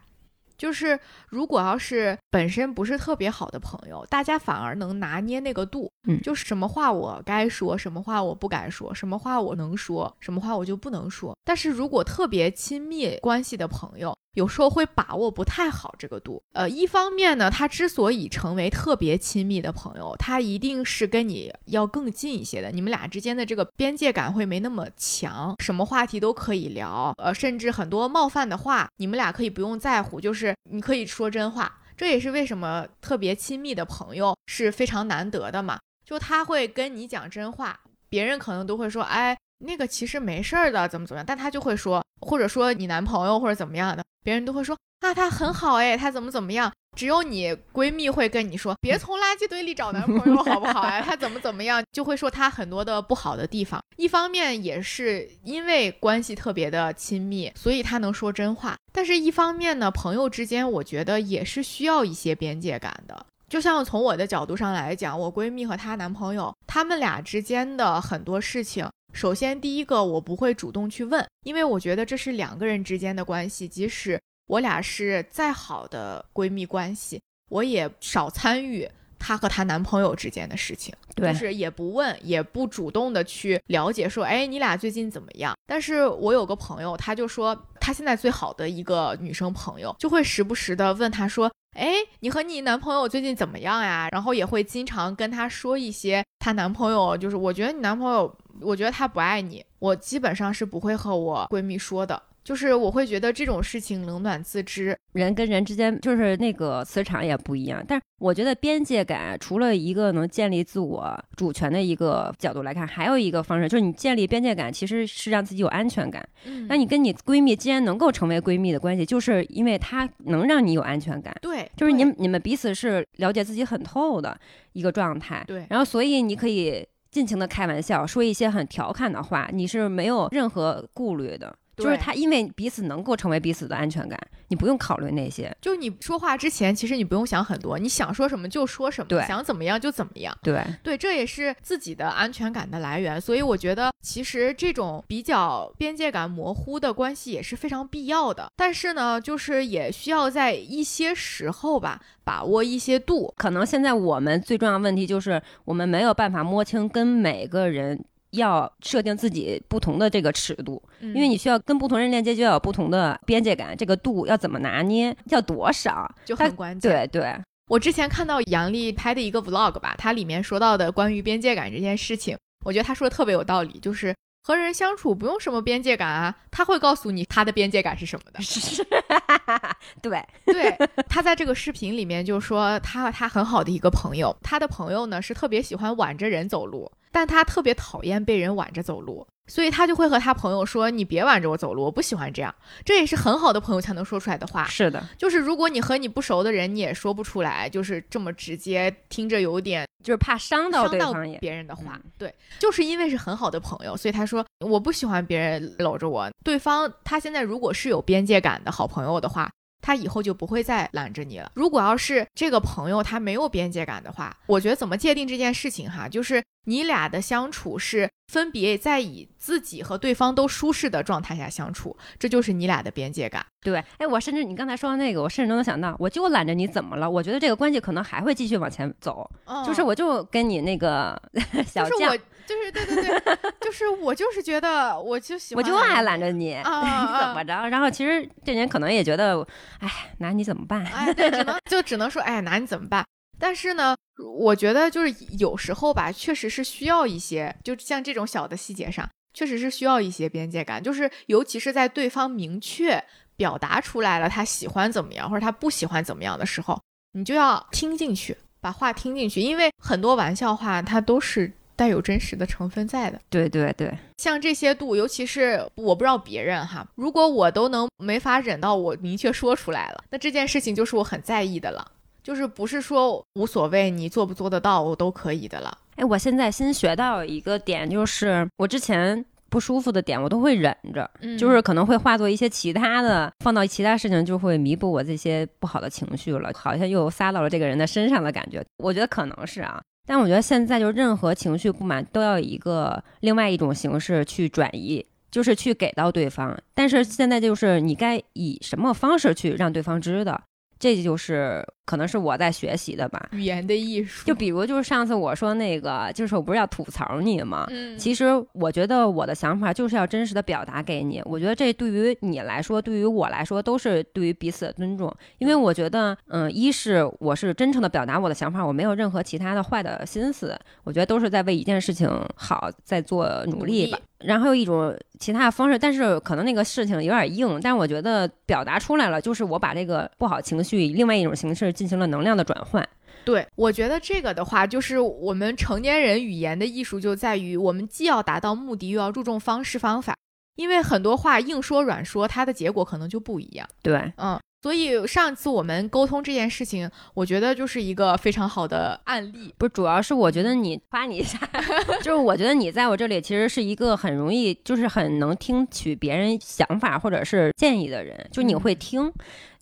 就是如果要是本身不是特别好的朋友，大家反而能拿捏那个度，嗯就是什么话我该说，什么话我不该说，什么话我能说，什么话我就不能说。但是如果特别亲密关系的朋友，有时候会把握不太好这个度。呃，一方面呢，他之所以成为特别亲密的朋友，他一定是跟你要更近一些的，你们俩之间的这个边界感会没那么强，什么话题都可以聊，呃，甚至很多冒犯的话，你们俩可以不用在乎，就是你可以说真话。这也是为什么特别亲密的朋友是非常难得的嘛，就他会跟你讲真话，别人可能都会说，哎，那个其实没事儿的，怎么怎么样，但他就会说，或者说你男朋友或者怎么样的，别人都会说啊，他很好哎，他怎么怎么样。只有你闺蜜会跟你说，别从垃圾堆里找男朋友好不好哎，他怎么怎么样，就会说他很多的不好的地方。一方面也是因为关系特别的亲密，所以他能说真话。但是一方面呢，朋友之间我觉得也是需要一些边界感的。就像从我的角度上来讲，我闺蜜和她男朋友，他们俩之间的很多事情，首先第一个我不会主动去问，因为我觉得这是两个人之间的关系，即使我俩是再好的闺蜜关系，我也少参与她和她男朋友之间的事情，对就是也不问，也不主动的去了解说，哎，你俩最近怎么样？但是我有个朋友，他就说他现在最好的一个女生朋友，就会时不时的问他说。哎，你和你男朋友最近怎么样呀？然后也会经常跟她说一些她男朋友，就是我觉得你男朋友，我觉得他不爱你，我基本上是不会和我闺蜜说的。就是我会觉得这种事情冷暖自知，人跟人之间就是那个磁场也不一样。但是我觉得边界感除了一个能建立自我主权的一个角度来看，还有一个方式就是你建立边界感，其实是让自己有安全感。嗯那你跟你闺蜜既然能够成为闺蜜的关系，就是因为她能让你有安全感。对，就是你你们彼此是了解自己很透的一个状态，对然后所以你可以尽情的开玩笑，说一些很调侃的话，你是没有任何顾虑的。就是他，因为彼此能够成为彼此的安全感，你不用考虑那些。就是你说话之前，其实你不用想很多，你想说什么就说什么，对想怎么样就怎么样。对，对，这也是自己的安全感的来源。所以我觉得，其实这种比较边界感模糊的关系也是非常必要的。但是呢，就是也需要在一些时候吧，把握一些度。可能现在我们最重要的问题就是，我们没有办法摸清跟每个人要设定自己不同的这个尺度，因因为你需要跟不同人链接，就要有不同的边界感，这个度要怎么拿捏，要多少？就很关键。对对，我之前看到杨笠拍的一个 vlog 吧，它里面说到的关于边界感这件事情，我觉得他说的特别有道理，就是和人相处不用什么边界感啊，他会告诉你他的边界感是什么的。<laughs> <laughs> <laughs> 对，对，他在这个视频里面就说他和他很好的一个朋友，他的朋友呢是特别喜欢挽着人走路，但他特别讨厌被人挽着走路。所以他就会和他朋友说：“你别挽着我走路，我不喜欢这样。”这也是很好的朋友才能说出来的话。是的，就是如果你和你不熟的人，你也说不出来，就是这么直接，听着有点就是怕伤到伤到。别人的话。嗯对，就是因为是很好的朋友，所以他说我不喜欢别人搂着我。对方他现在如果是有边界感的好朋友的话。他以后就不会再拦着你了。如果要是这个朋友他没有边界感的话，我觉得怎么界定这件事情哈，就是你俩的相处是分别在以自己和对方都舒适的状态下相处，这就是你俩的边界感。对，哎，我甚至你刚才说的那个，我甚至都能想到，我就揽着你怎么了？我觉得这个关系可能还会继续往前走，就是我就跟你那个小就是我，，就是对对对，就是我就是觉得我就喜欢 <laughs> 我就爱揽着你，<laughs> 啊你怎么着？然后其实这人可能也觉得，哎，拿你怎么办？哎，对，只能就只能说，哎，拿你怎么办？但是呢，我觉得就是有时候吧，确实是需要一些，就像这种小的细节上，确实是需要一些边界感，就是尤其是在对方明确表达出来了他喜欢怎么样或者他不喜欢怎么样的时候，你就要听进去，把话听进去，因为很多玩笑话它都是带有真实的成分在的。对对对，像这些度，尤其是我不知道别人哈，如果我都能没法忍到我明确说出来了，那这件事情就是我很在意的了，就是不是说无所谓你做不做得到我都可以的了。哎，我现在新学到一个点，就是我之前不舒服的点，我都会忍着，嗯就是可能会化作一些其他的，放到其他事情，就会弥补我这些不好的情绪了，好像又撒到了这个人的身上的感觉。我觉得可能是啊，但我觉得现在就是任何情绪不满都要以一个另外一种形式去转移。就是去给到对方，但是现在就是你该以什么方式去让对方知道，这就是可能是我在学习的吧。语言的艺术，就比如就是上次我说那个，就是我不是要吐槽你吗？嗯，其实我觉得我的想法就是要真实的表达给你。我觉得这对于你来说，对于我来说，都是对于彼此的尊重。因为我觉得，嗯，一是我是真诚的表达我的想法，我没有任何其他的坏的心思。我觉得都是在为一件事情好在做努力吧。然后有一种其他的方式，但是可能那个事情有点硬，但我觉得表达出来了，就是我把这个不好情绪以另外一种形式进行了能量的转换。对，我觉得这个的话，就是我们成年人语言的艺术就在于，我们既要达到目的，又要注重方式方法。因为很多话硬说软说，它的结果可能就不一样。对，嗯，所以上次我们沟通这件事情，我觉得就是一个非常好的案例。不是，主要是我觉得你夸你一下，<laughs> 就是我觉得你在我这里其实是一个很容易，就是很能听取别人想法或者是建议的人，就你会听。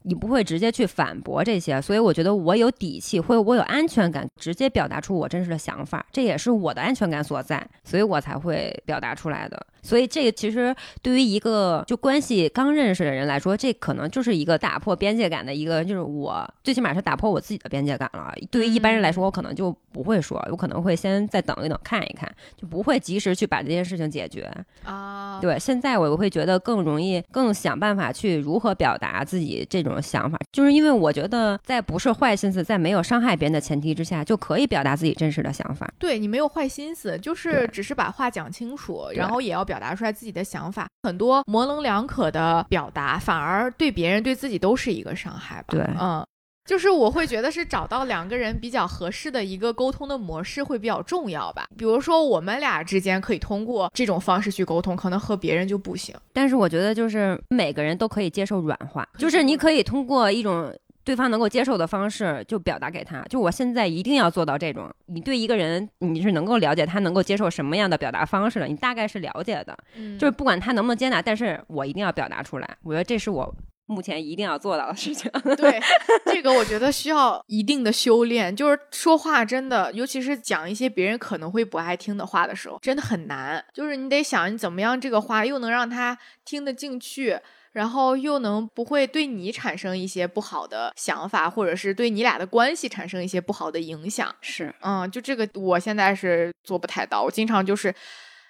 你不会直接去反驳这些，所以我觉得我有底气，或者我有安全感，直接表达出我真实的想法，这也是我的安全感所在，所以我才会表达出来的。所以这个其实对于一个就关系刚认识的人来说，这可能就是一个打破边界感的一个，就是我最起码是打破我自己的边界感了。对于一般人来说，我可能就不会说，我可能会先再等一等，看一看，就不会及时去把这件事情解决。啊，对，现在我会觉得更容易，更想办法去如何表达自己这种想法，就是因为我觉得在不是坏心思，在没有伤害别人的前提之下，就可以表达自己真实的想法。对你没有坏心思，就是只是把话讲清楚，然后也要表达出来自己的想法。很多模棱两可的表达，反而对别人对自己都是一个伤害吧。对嗯。就是我会觉得是找到两个人比较合适的一个沟通的模式会比较重要吧。比如说我们俩之间可以通过这种方式去沟通，可能和别人就不行。但是我觉得，就是每个人都可以接受软化，就是你可以通过一种对方能够接受的方式，就表达给他。就我现在一定要做到这种，你对一个人你是能够了解他能够接受什么样的表达方式的，你大概是了解的。嗯就是不管他能不能接纳，但是我一定要表达出来。我觉得这是我目前一定要做到的事情。<laughs> 对，这个我觉得需要一定的修炼，就是说话真的，尤其是讲一些别人可能会不爱听的话的时候，真的很难。就是你得想，你怎么样这个话又能让他听得进去，然后又能不会对你产生一些不好的想法，或者是对你俩的关系产生一些不好的影响。是，嗯，就这个我现在是做不太到，我经常就是，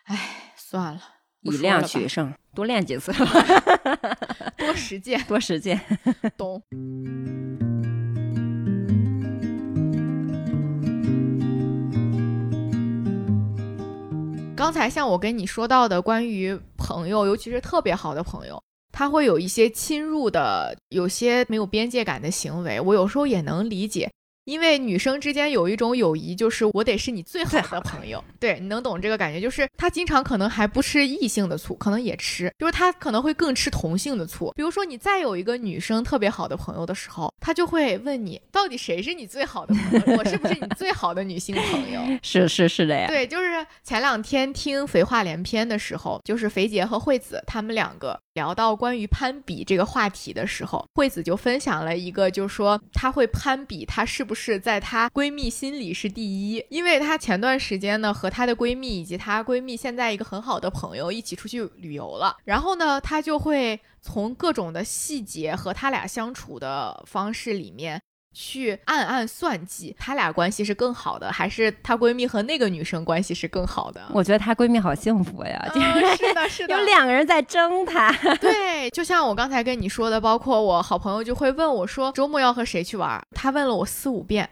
哎，算了，以量取胜，多练几次，<laughs> 多实践，多实践。懂。刚才像我跟你说到的，关于朋友，尤其是特别好的朋友，他会有一些侵入的、有些没有边界感的行为，我有时候也能理解。因为女生之间有一种友谊，就是我得是你最好的朋友，对，你能懂这个感觉？就是她经常可能还不吃异性的醋，可能也吃，就是她可能会更吃同性的醋。比如说你再有一个女生特别好的朋友的时候，她就会问你，到底谁是你最好的朋友？我是不是你最好的女性朋友？<laughs> 是是是的呀。对，就是前两天听《肥话连篇》的时候，就是肥姐和惠子他们两个聊到关于攀比这个话题的时候，惠子就分享了一个，就是说她会攀比，她是不是是在她闺蜜心里是第一？因为她前段时间呢和她的闺蜜以及她闺蜜现在一个很好的朋友一起出去旅游了，然后呢，她就会从各种的细节和她俩相处的方式里面。去暗暗算计，他俩关系是更好的，还是她闺蜜和那个女生关系是更好的？我觉得她闺蜜好幸福呀，就嗯是的，<laughs> 是的，有两个人在争她。<laughs> <laughs> 对，就像我刚才跟你说的，包括我好朋友就会问我说周末要和谁去玩，他问了我四五遍，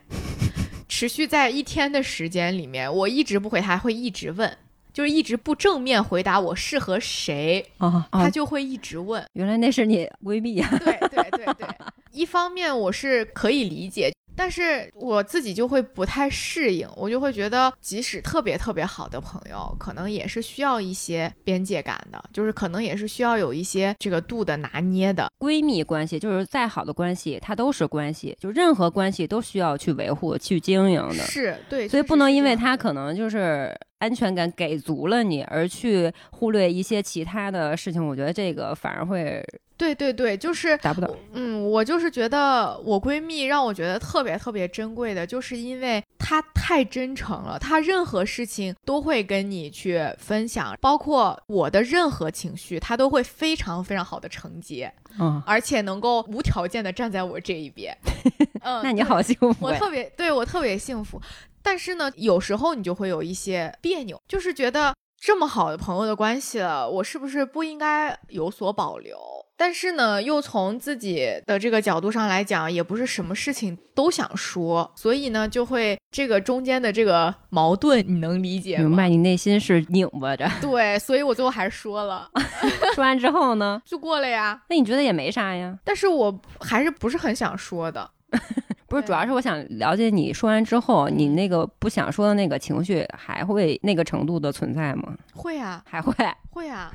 持续在一天的时间里面，我一直不回，他会一直问，就是一直不正面回答我适合谁，哦他就会一直问。原来那是你闺蜜呀。对对对对，一方面我是可以理解。但是我自己就会不太适应，我就会觉得，即使特别特别好的朋友，可能也是需要一些边界感的，就是可能也是需要有一些这个度的拿捏的。闺蜜关系就是再好的关系，它都是关系，就任何关系都需要去维护、去经营的。是对，所以不能因为实是这样的他可能就是安全感给足了你，而去忽略一些其他的事情。我觉得这个反而会对对对，就是达不到。嗯，我就是觉得我闺蜜让我觉得特别特别珍贵的，就是因为她太真诚了，她任何事情都会跟你去分享，包括我的任何情绪，她都会非常非常好的承接，嗯，而且能够无条件的站在我这一边。<laughs> 嗯，那你好幸福呀。我特别对我特别幸福，但是呢，有时候你就会有一些别扭，就是觉得这么好的朋友的关系了，我是不是不应该有所保留？但是呢，又从自己的这个角度上来讲，也不是什么事情都想说，所以呢，就会这个中间的这个矛盾，你能理解吗？明白，你内心是拧巴着。<laughs> 对，所以我最后还是说了，<laughs> 说完之后呢，就过了呀。那你觉得也没啥呀？但是我还是不是很想说的。<laughs> 不是，主要是我想了解你说完之后，你那个不想说的那个情绪还会那个程度的存在吗？会啊，还会？会啊。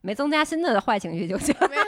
没增加新的坏情绪就行。没有，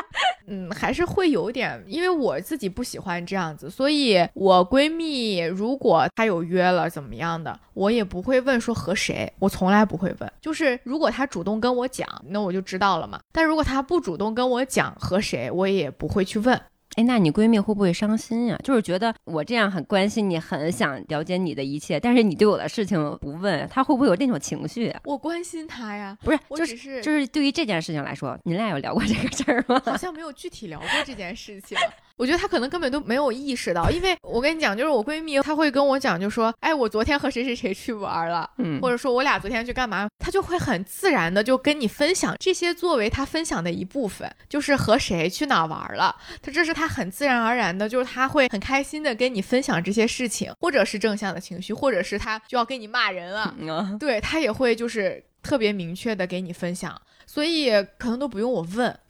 <laughs> 嗯，还是会有点，因为我自己不喜欢这样子，所以我闺蜜如果她有约了怎么样的，我也不会问说和谁，我从来不会问。就是如果她主动跟我讲，那我就知道了嘛。但如果她不主动跟我讲和谁，我也不会去问。哎，那你闺蜜会不会伤心呀？就是觉得我这样很关心你，很想了解你的一切，但是你对我的事情不问，她会不会有那种情绪呀？我关心她呀，不是，我就只是就是对于这件事情来说，你俩有聊过这个事儿吗？好像没有具体聊过这件事情。我觉得她可能根本都没有意识到，因为我跟你讲，就是我闺蜜她会跟我讲，就说，哎，我昨天和谁谁谁去玩了，嗯，或者说我俩昨天去干嘛，她就会很自然的就跟你分享这些作为她分享的一部分，就是和谁去哪玩了，她这是她很自然而然的，就是她会很开心的跟你分享这些事情，或者是正向的情绪，或者是她就要跟你骂人了，对她也会就是特别明确的给你分享，所以可能都不用我问。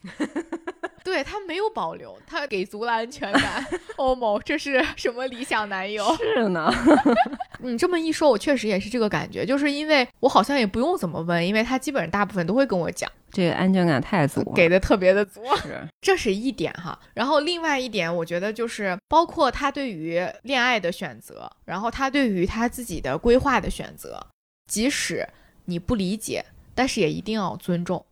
对他没有保留，他给足了安全感。<laughs> 欧某，这是什么理想男友？<laughs> 是呢，你这么一说，我确实也是这个感觉，就是因为我好像也不用怎么问，因为他基本上大部分都会跟我讲，这个安全感太足，给的特别的足。是 <laughs> 这是一点哈，然后另外一点，我觉得就是包括他对于恋爱的选择，然后他对于他自己的规划的选择，即使你不理解，但是也一定要尊重。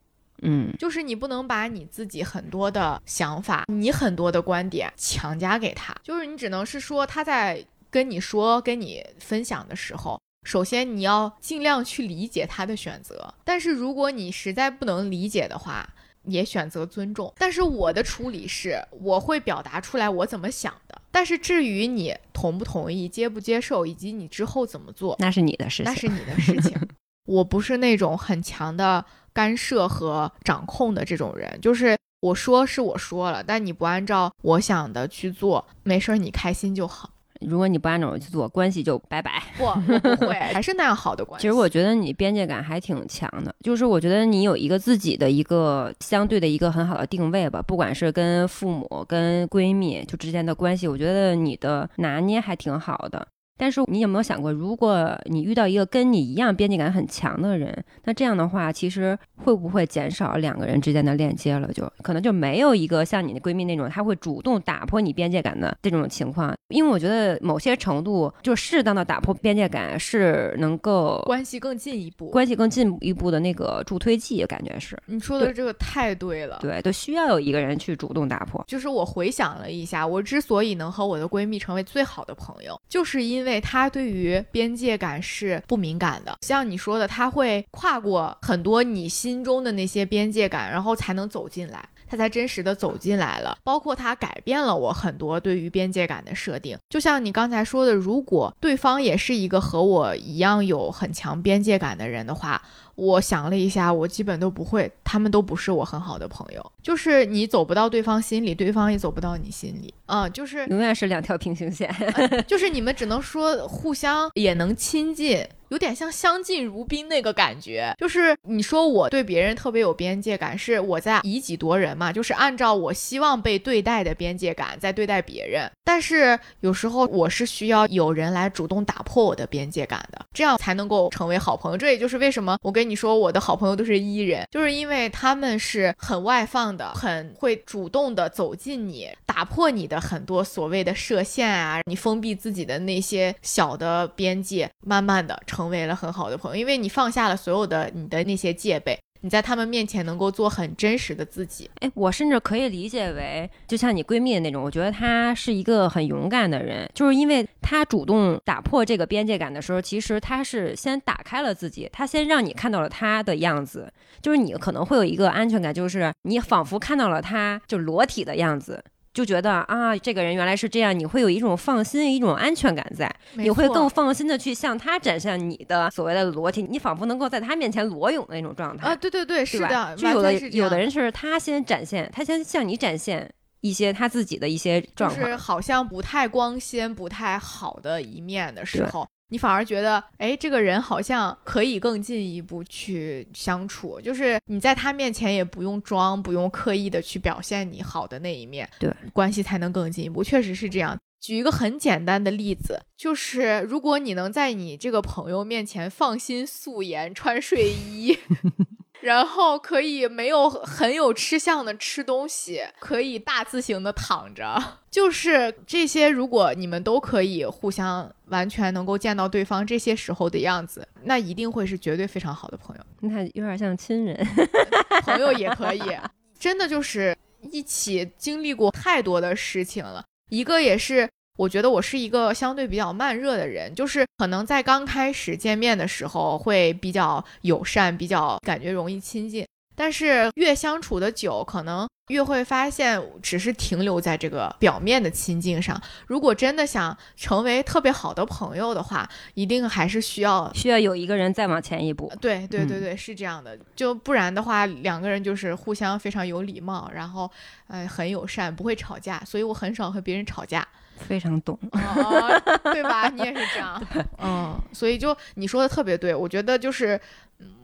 嗯就是你不能把你自己很多的想法，你很多的观点强加给他，就是你只能是说他在跟你说、跟你分享的时候，首先你要尽量去理解他的选择，但是如果你实在不能理解的话，也选择尊重。但是我的处理是，我会表达出来我怎么想的，但是至于你同不同意、接不接受，以及你之后怎么做，那是你的事情，那是你的事情。<laughs> 我不是那种很强的干涉和掌控的这种人，就是我说是我说了，但你不按照我想的去做，没事儿，你开心就好。如果你不按照我去做，关系就拜拜。不，我不会，<laughs> 还是那样好的关系。其实我觉得你边界感还挺强的，就是我觉得你有一个自己的一个相对的一个很好的定位吧，不管是跟父母、跟闺蜜就之间的关系，我觉得你的拿捏还挺好的。但是你有没有想过，如果你遇到一个跟你一样边界感很强的人，那这样的话，其实会不会减少两个人之间的链接了？就可能就没有一个像你的闺蜜那种，她会主动打破你边界感的这种情况。因为我觉得某些程度，就适当的打破边界感是能够关系更进一步。关系更进一步的那个助推剂，感觉是你说的这个太对了。对，都需要有一个人去主动打破。就是我回想了一下，我之所以能和我的闺蜜成为最好的朋友，就是因为为他对于边界感是不敏感的。像你说的，他会跨过很多你心中的那些边界感，然后才能走进来。他才真实的走进来了，包括他改变了我很多对于边界感的设定。就像你刚才说的，如果对方也是一个和我一样有很强边界感的人的话，我想了一下，我基本都不会，他们都不是我很好的朋友。就是你走不到对方心里，对方也走不到你心里，嗯，就是永远是两条平行线。就是你们只能说互相也能亲近，有点像相敬如宾那个感觉。就是你说我对别人特别有边界感，是我在以己度人嘛，就是按照我希望被对待的边界感在对待别人。但是有时候我是需要有人来主动打破我的边界感的，这样才能够成为好朋友。这也就是为什么我跟你说我的好朋友都是 E 人，就是因为他们是很外放的，很会主动的走进你，打破你的很多所谓的设限啊，你封闭自己的那些小的边界，慢慢的成成为了很好的朋友，因为你放下了所有的你的那些戒备。你在他们面前能够做很真实的自己，哎，我甚至可以理解为，就像你闺蜜的那种，我觉得她是一个很勇敢的人，就是因为她主动打破这个边界感的时候，其实她是先打开了自己，她先让你看到了她的样子，就是你可能会有一个安全感，就是你仿佛看到了她就裸体的样子。就觉得啊，这个人原来是这样，你会有一种放心、一种安全感在，你会更放心的去向他展现你的所谓的裸体，你仿佛能够在他面前裸泳的那种状态啊！对对对，是的，就有的有的人是他先展现，他先向你展现一些他自己的一些状况，就是好像不太光鲜、不太好的一面的时候。你反而觉得，哎，这个人好像可以更进一步去相处，就是你在他面前也不用装，不用刻意的去表现你好的那一面，对，关系才能更进一步。确实是这样。举一个很简单的例子，就是如果你能在你这个朋友面前放心素颜穿睡衣，然后可以没有很有吃相的吃东西，可以大字型的躺着，<laughs> 就是这些。如果你们都可以互相完全能够见到对方这些时候的样子，那一定会是绝对非常好的朋友。那有点像亲人，朋友也 <laughs> 可以，真的就是一起经历过太多的事情了。一个也是。我觉得我是一个相对比较慢热的人，就是可能在刚开始见面的时候会比较友善，比较感觉容易亲近，但是越相处的久，可能越会发现只是停留在这个表面的亲近上。如果真的想成为特别好的朋友的话，一定还是需要需要有一个人再往前一步。对对对对，是这样的，就不然的话，两个人就是互相非常有礼貌，然后呃很友善，不会吵架，所以我很少和别人吵架。非常懂，对吧？你也是这样，<laughs> 嗯，所以就你说的特别对，我觉得就是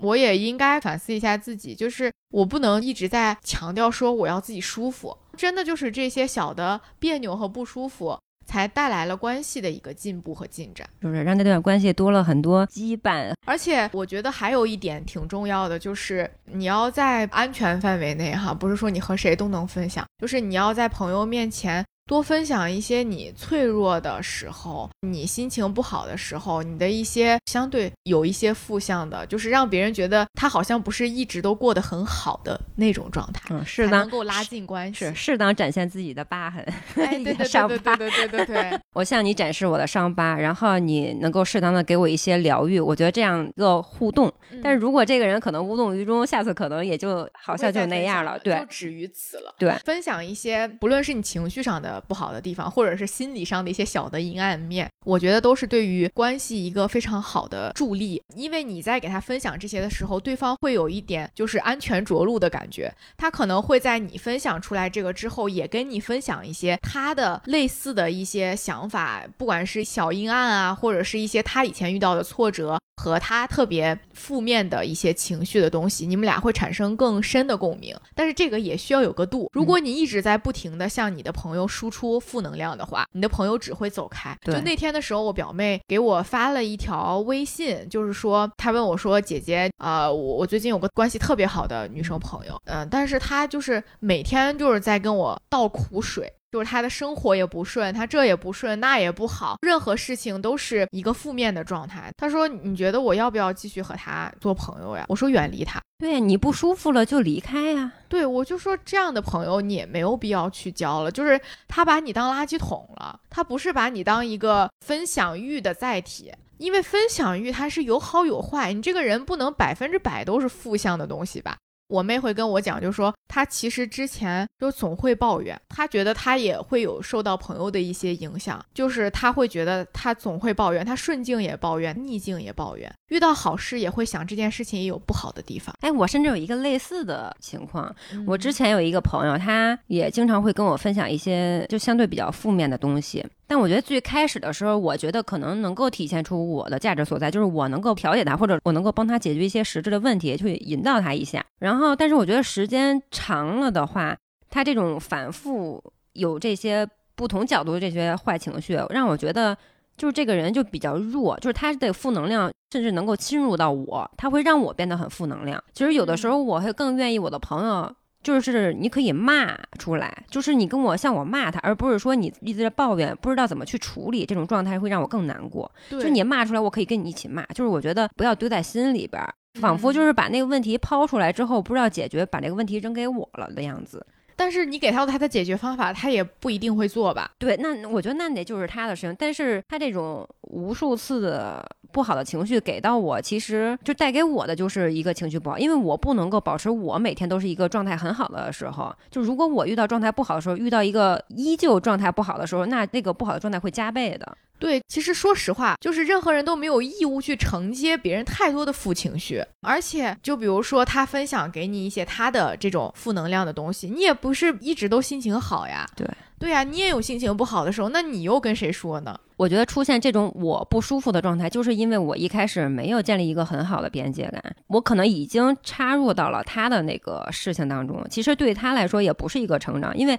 我也应该反思一下自己，就是我不能一直在强调说我要自己舒服，真的就是这些小的别扭和不舒服，才带来了关系的一个进步和进展，就是让这段关系多了很多羁绊。而且我觉得还有一点挺重要的，就是你要在安全范围内哈，不是说你和谁都能分享，就是你要在朋友面前。多分享一些你脆弱的时候，你心情不好的时候，你的一些相对有一些负向的，就是让别人觉得他好像不是一直都过得很好的那种状态，嗯，适当能够拉近关系，是适当展现自己的疤痕，<laughs> 对对对对对对对对，<laughs> 我向你展示我的伤疤，然后你能够适当的给我一些疗愈，我觉得这样一个互动。但是如果这个人可能无动于衷，下次可能也就好像就那样了，对，就止于此了。对，分享一些不论是你情绪上的。不好的地方，或者是心理上的一些小的阴暗面，我觉得都是对于关系一个非常好的助力。因为你在给他分享这些的时候，对方会有一点就是安全着陆的感觉，他可能会在你分享出来这个之后，也跟你分享一些他的类似的一些想法，不管是小阴暗啊，或者是一些他以前遇到的挫折和他特别负面的一些情绪的东西，你们俩会产生更深的共鸣。但是这个也需要有个度，如果你一直在不停的向你的朋友输出负能量的话，你的朋友只会走开。就那天的时候，我表妹给我发了一条微信，就是说她问我说：“姐姐，呃，我我最近有个关系特别好的女生朋友，嗯，但是她就是每天就是在跟我倒苦水。”就是他的生活也不顺，他这也不顺，那也不好，任何事情都是一个负面的状态。他说：“你觉得我要不要继续和他做朋友呀？”我说：“远离他。”对你不舒服了就离开呀。对我就说这样的朋友你也没有必要去交了。就是他把你当垃圾桶了，他不是把你当一个分享欲的载体，因为分享欲它是有好有坏，你这个人不能百分之百都是负向的东西吧。我妹会跟我讲，就说她其实之前就总会抱怨，她觉得她也会有受到朋友的一些影响，就是她会觉得她总会抱怨，她顺境也抱怨，逆境也抱怨，遇到好事也会想这件事情也有不好的地方。哎，我甚至有一个类似的情况，我之前有一个朋友，他也经常会跟我分享一些就相对比较负面的东西。但我觉得最开始的时候，我觉得可能能够体现出我的价值所在，就是我能够调解他，或者我能够帮他解决一些实质的问题，去引导他一下。然后，但是我觉得时间长了的话，他这种反复有这些不同角度的这些坏情绪，让我觉得就是这个人就比较弱，就是他的负能量甚至能够侵入到我，他会让我变得很负能量。其实有的时候我会更愿意我的朋友。就是你可以骂出来，就是你跟我向我骂他，而不是说你一直在抱怨，不知道怎么去处理这种状态会让我更难过。就你骂出来，我可以跟你一起骂。就是我觉得不要丢在心里边，仿佛就是把那个问题抛出来之后不知道解决，把这个问题扔给我了的样子。但是你给他他的解决方法，他也不一定会做吧？对，那我觉得那得就是他的事情。但是他这种无数次的不好的情绪给到我，其实就带给我的就是一个情绪不好，因为我不能够保持我每天都是一个状态很好的时候。就如果我遇到状态不好的时候，遇到一个依旧状态不好的时候，那那个不好的状态会加倍的。对，其实说实话，就是任何人都没有义务去承接别人太多的负情绪，而且就比如说他分享给你一些他的这种负能量的东西，你也不是一直都心情好呀。对，对呀，你也有心情不好的时候，那你又跟谁说呢？我觉得出现这种我不舒服的状态，就是因为我一开始没有建立一个很好的边界感，我可能已经插入到了他的那个事情当中，其实对他来说也不是一个成长，因为。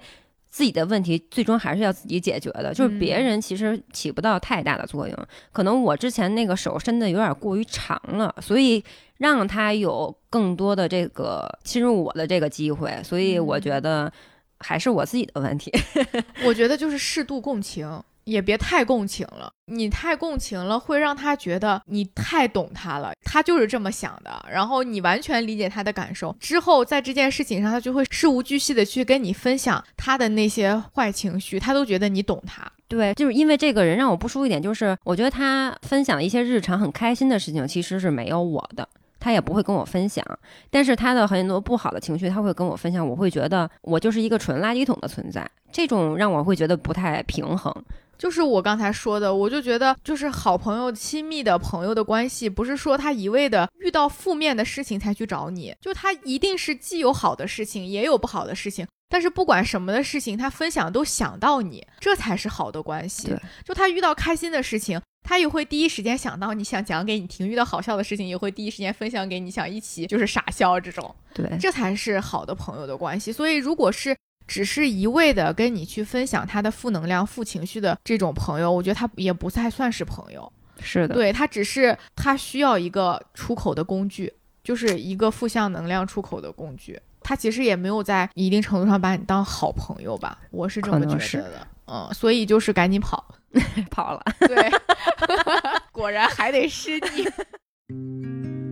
自己的问题最终还是要自己解决的，就是别人其实起不到太大的作用。可能我之前那个手伸的有点过于长了，所以让他有更多的这个侵入我的这个机会，所以我觉得还是我自己的问题。<laughs> 我觉得就是适度共情。也别太共情了，你太共情了，会让他觉得你太懂他了，他就是这么想的，然后你完全理解他的感受，之后在这件事情上，他就会事无巨细的去跟你分享他的那些坏情绪，他都觉得你懂他。对，就是因为这个人让我不舒服一点，就是我觉得他分享一些日常很开心的事情，其实是没有我的，他也不会跟我分享，但是他的很多不好的情绪，他会跟我分享，我会觉得我就是一个纯垃圾桶的存在，这种让我会觉得不太平衡。就是我刚才说的，我就觉得，就是好朋友、亲密的朋友的关系，不是说他一味的遇到负面的事情才去找你，就他一定是既有好的事情，也有不好的事情，但是不管什么的事情，他分享都想到你，这才是好的关系。就他遇到开心的事情，他也会第一时间想到你，想讲给你听；遇到好笑的事情，也会第一时间分享给你，想一起就是傻笑这种。对，这才是好的朋友的关系。所以，如果是。只是一味的跟你去分享他的负能量、负情绪的这种朋友，我觉得他也不太算是朋友。是的，对他只是他需要一个出口的工具，就是一个负向能量出口的工具。他其实也没有在一定程度上把你当好朋友吧，我是这么觉得的。嗯，所以就是赶紧跑，<laughs> 跑了。对，<laughs> 果然还得是你。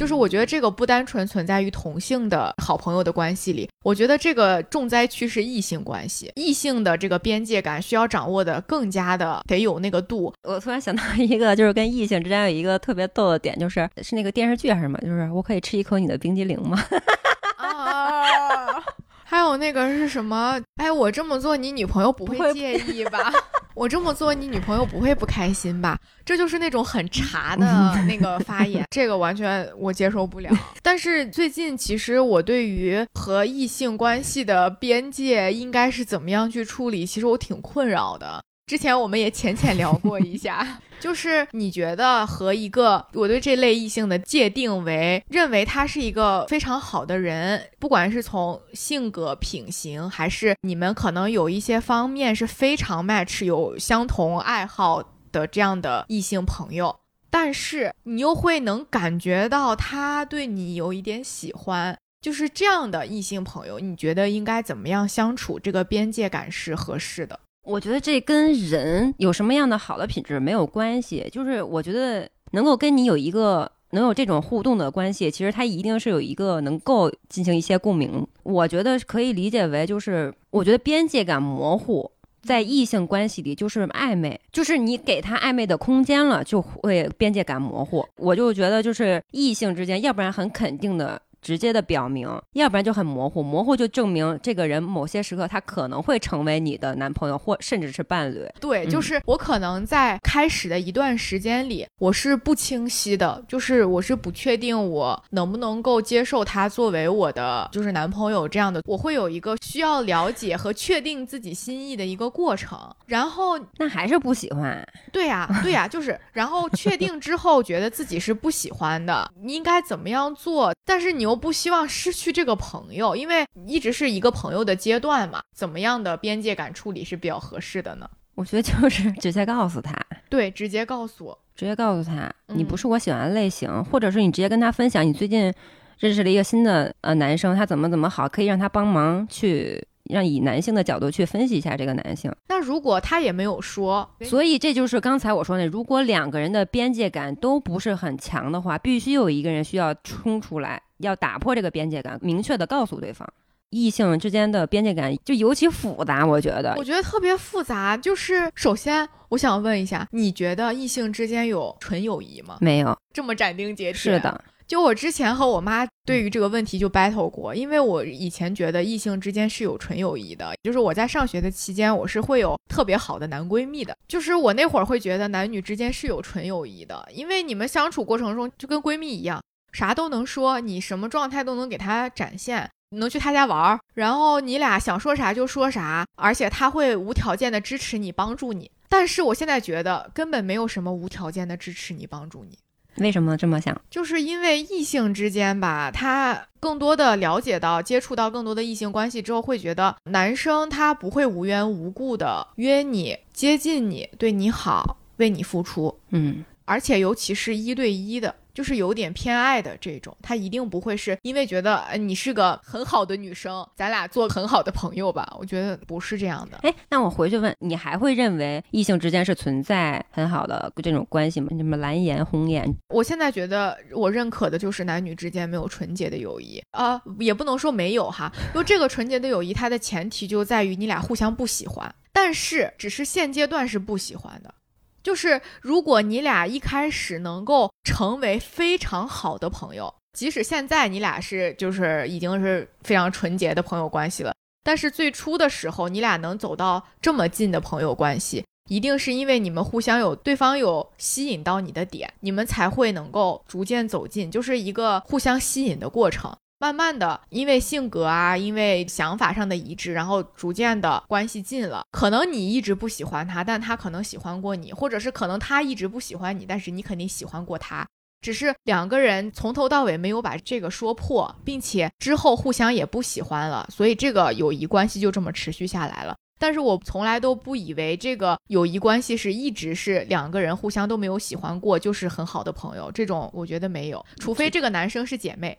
就是我觉得这个不单纯存在于同性的好朋友的关系里，我觉得这个重灾区是异性关系，异性的这个边界感需要掌握的更加的得有那个度。我突然想到一个，就是跟异性之间有一个特别逗的点，就是是那个电视剧还是什么，就是我可以吃一口你的冰激凌吗？<laughs> 啊，还有那个是什么？哎，我这么做你女朋友不会介意吧？<laughs> 我这么做，你女朋友不会不开心吧？这就是那种很茶的 <laughs> 那个发言，这个完全我接受不了。<laughs> 但是最近，其实我对于和异性关系的边界应该是怎么样去处理，其实我挺困扰的。之前我们也浅浅聊过一下，<laughs> 就是你觉得和一个我对这类异性的界定为认为他是一个非常好的人，不管是从性格品行，还是你们可能有一些方面是非常 match，有相同爱好的这样的异性朋友，但是你又会能感觉到他对你有一点喜欢，就是这样的异性朋友，你觉得应该怎么样相处？这个边界感是合适的？我觉得这跟人有什么样的好的品质没有关系，就是我觉得能够跟你有一个能有这种互动的关系，其实他一定是有一个能够进行一些共鸣。我觉得可以理解为，就是我觉得边界感模糊，在异性关系里就是暧昧，就是你给他暧昧的空间了，就会边界感模糊。我就觉得就是异性之间，要不然很肯定的。直接的表明，要不然就很模糊，模糊就证明这个人某些时刻他可能会成为你的男朋友或甚至是伴侣。对，就是我可能在开始的一段时间里，我是不清晰的，就是我是不确定我能不能够接受他作为我的就是男朋友这样的，我会有一个需要了解和确定自己心意的一个过程。然后那还是不喜欢？对呀，对呀，就是然后确定之后觉得自己是不喜欢的，你应该怎么样做？但是你。我不希望失去这个朋友，因为一直是一个朋友的阶段嘛。怎么样的边界感处理是比较合适的呢？我觉得就是直接告诉他，对，直接告诉我，直接告诉他，你不是我喜欢的类型，或者是你直接跟他分享，你最近认识了一个新的呃男生，他怎么怎么好，可以让他帮忙去。让以男性的角度去分析一下这个男性。那如果他也没有说，所以这就是刚才我说的，如果两个人的边界感都不是很强的话，必须有一个人需要冲出来，要打破这个边界感，明确的告诉对方，异性之间的边界感就尤其复杂。我觉得，我觉得特别复杂。就是首先，我想问一下，你觉得异性之间有纯友谊吗？没有，这么斩钉截铁。是的。就我之前和我妈对于这个问题就 battle 过，因为我以前觉得异性之间是有纯友谊的，就是我在上学的期间，我是会有特别好的男闺蜜的，就是我那会儿会觉得男女之间是有纯友谊的，因为你们相处过程中就跟闺蜜一样，啥都能说，你什么状态都能给她展现，能去他家玩儿，然后你俩想说啥就说啥，而且他会无条件的支持你，帮助你。但是我现在觉得根本没有什么无条件的支持你，帮助你。为什么这么想？就是因为异性之间吧，他更多的了解到、接触到更多的异性关系之后，会觉得男生他不会无缘无故的约你、接近你、对你好、为你付出，嗯，而且尤其是一对一的。就是有点偏爱的这种，他一定不会是因为觉得，呃，你是个很好的女生，咱俩做很好的朋友吧？我觉得不是这样的。哎，那我回去问你，还会认为异性之间是存在很好的这种关系吗？什么蓝颜红颜？我现在觉得我认可的就是男女之间没有纯洁的友谊啊、也不能说没有哈，因为这个纯洁的友谊，它的前提就在于你俩互相不喜欢，但是只是现阶段是不喜欢的。就是如果你俩一开始能够成为非常好的朋友，即使现在你俩是就是已经是非常纯洁的朋友关系了，但是最初的时候你俩能走到这么近的朋友关系，一定是因为你们互相有对方有吸引到你的点，你们才会能够逐渐走近，就是一个互相吸引的过程。慢慢的，因为性格啊，因为想法上的一致，然后逐渐的关系近了。可能你一直不喜欢他，但他可能喜欢过你，或者是可能他一直不喜欢你，但是你肯定喜欢过他。只是两个人从头到尾没有把这个说破，并且之后互相也不喜欢了，所以这个友谊关系就这么持续下来了。但是我从来都不以为这个友谊关系是一直是两个人互相都没有喜欢过，就是很好的朋友。这种我觉得没有，除非这个男生是姐妹。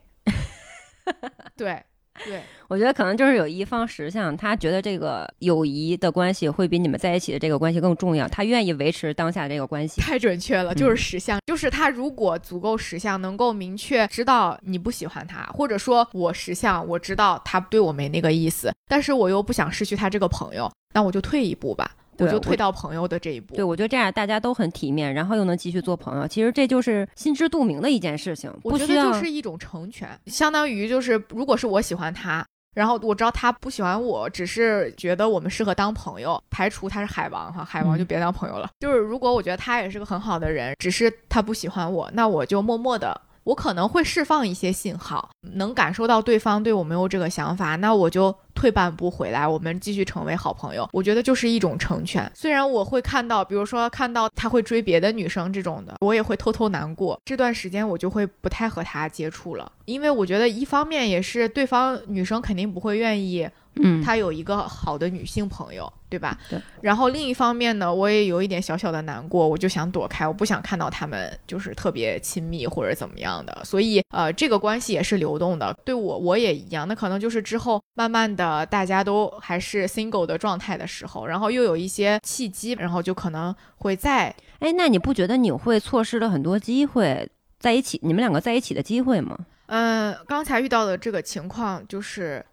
<laughs> 对对，我觉得可能就是有一方识相，他觉得这个友谊的关系会比你们在一起的这个关系更重要，他愿意维持当下这个关系。太准确了，嗯就是识相，就是他如果足够识相，能够明确知道你不喜欢他，或者说我识相，我知道他对我没那个意思，但是我又不想失去他这个朋友，那我就退一步吧，我就退到朋友的这一步。对，我觉得这样大家都很体面，然后又能继续做朋友，其实这就是心知肚明的一件事情，我觉得就是一种成全，相当于就是如果是我喜欢他。然后我知道他不喜欢我，只是觉得我们适合当朋友，排除他是海王哈，海王就嗯别当朋友了。就是如果我觉得他也是个很好的人，只是他不喜欢我，那我就默默的，我可能会释放一些信号，能感受到对方对我没有这个想法，那我就退半步回来，我们继续成为好朋友。我觉得就是一种成全。虽然我会看到，比如说看到他会追别的女生这种的，我也会偷偷难过。这段时间我就会不太和他接触了，因为我觉得一方面也是对方女生肯定不会愿意嗯，他有一个好的女性朋友，对吧？对。然后另一方面呢，我也有一点小小的难过，我就想躲开，我不想看到他们就是特别亲密或者怎么样的。所以呃，这个关系也是流动的，对我我也一样。那可能就是之后慢慢的大家都还是 single 的状态的时候，然后又有一些契机，然后就可能会再哎，那你不觉得你会错失了很多机会在一起，你们两个在一起的机会吗？嗯、刚才遇到的这个情况就是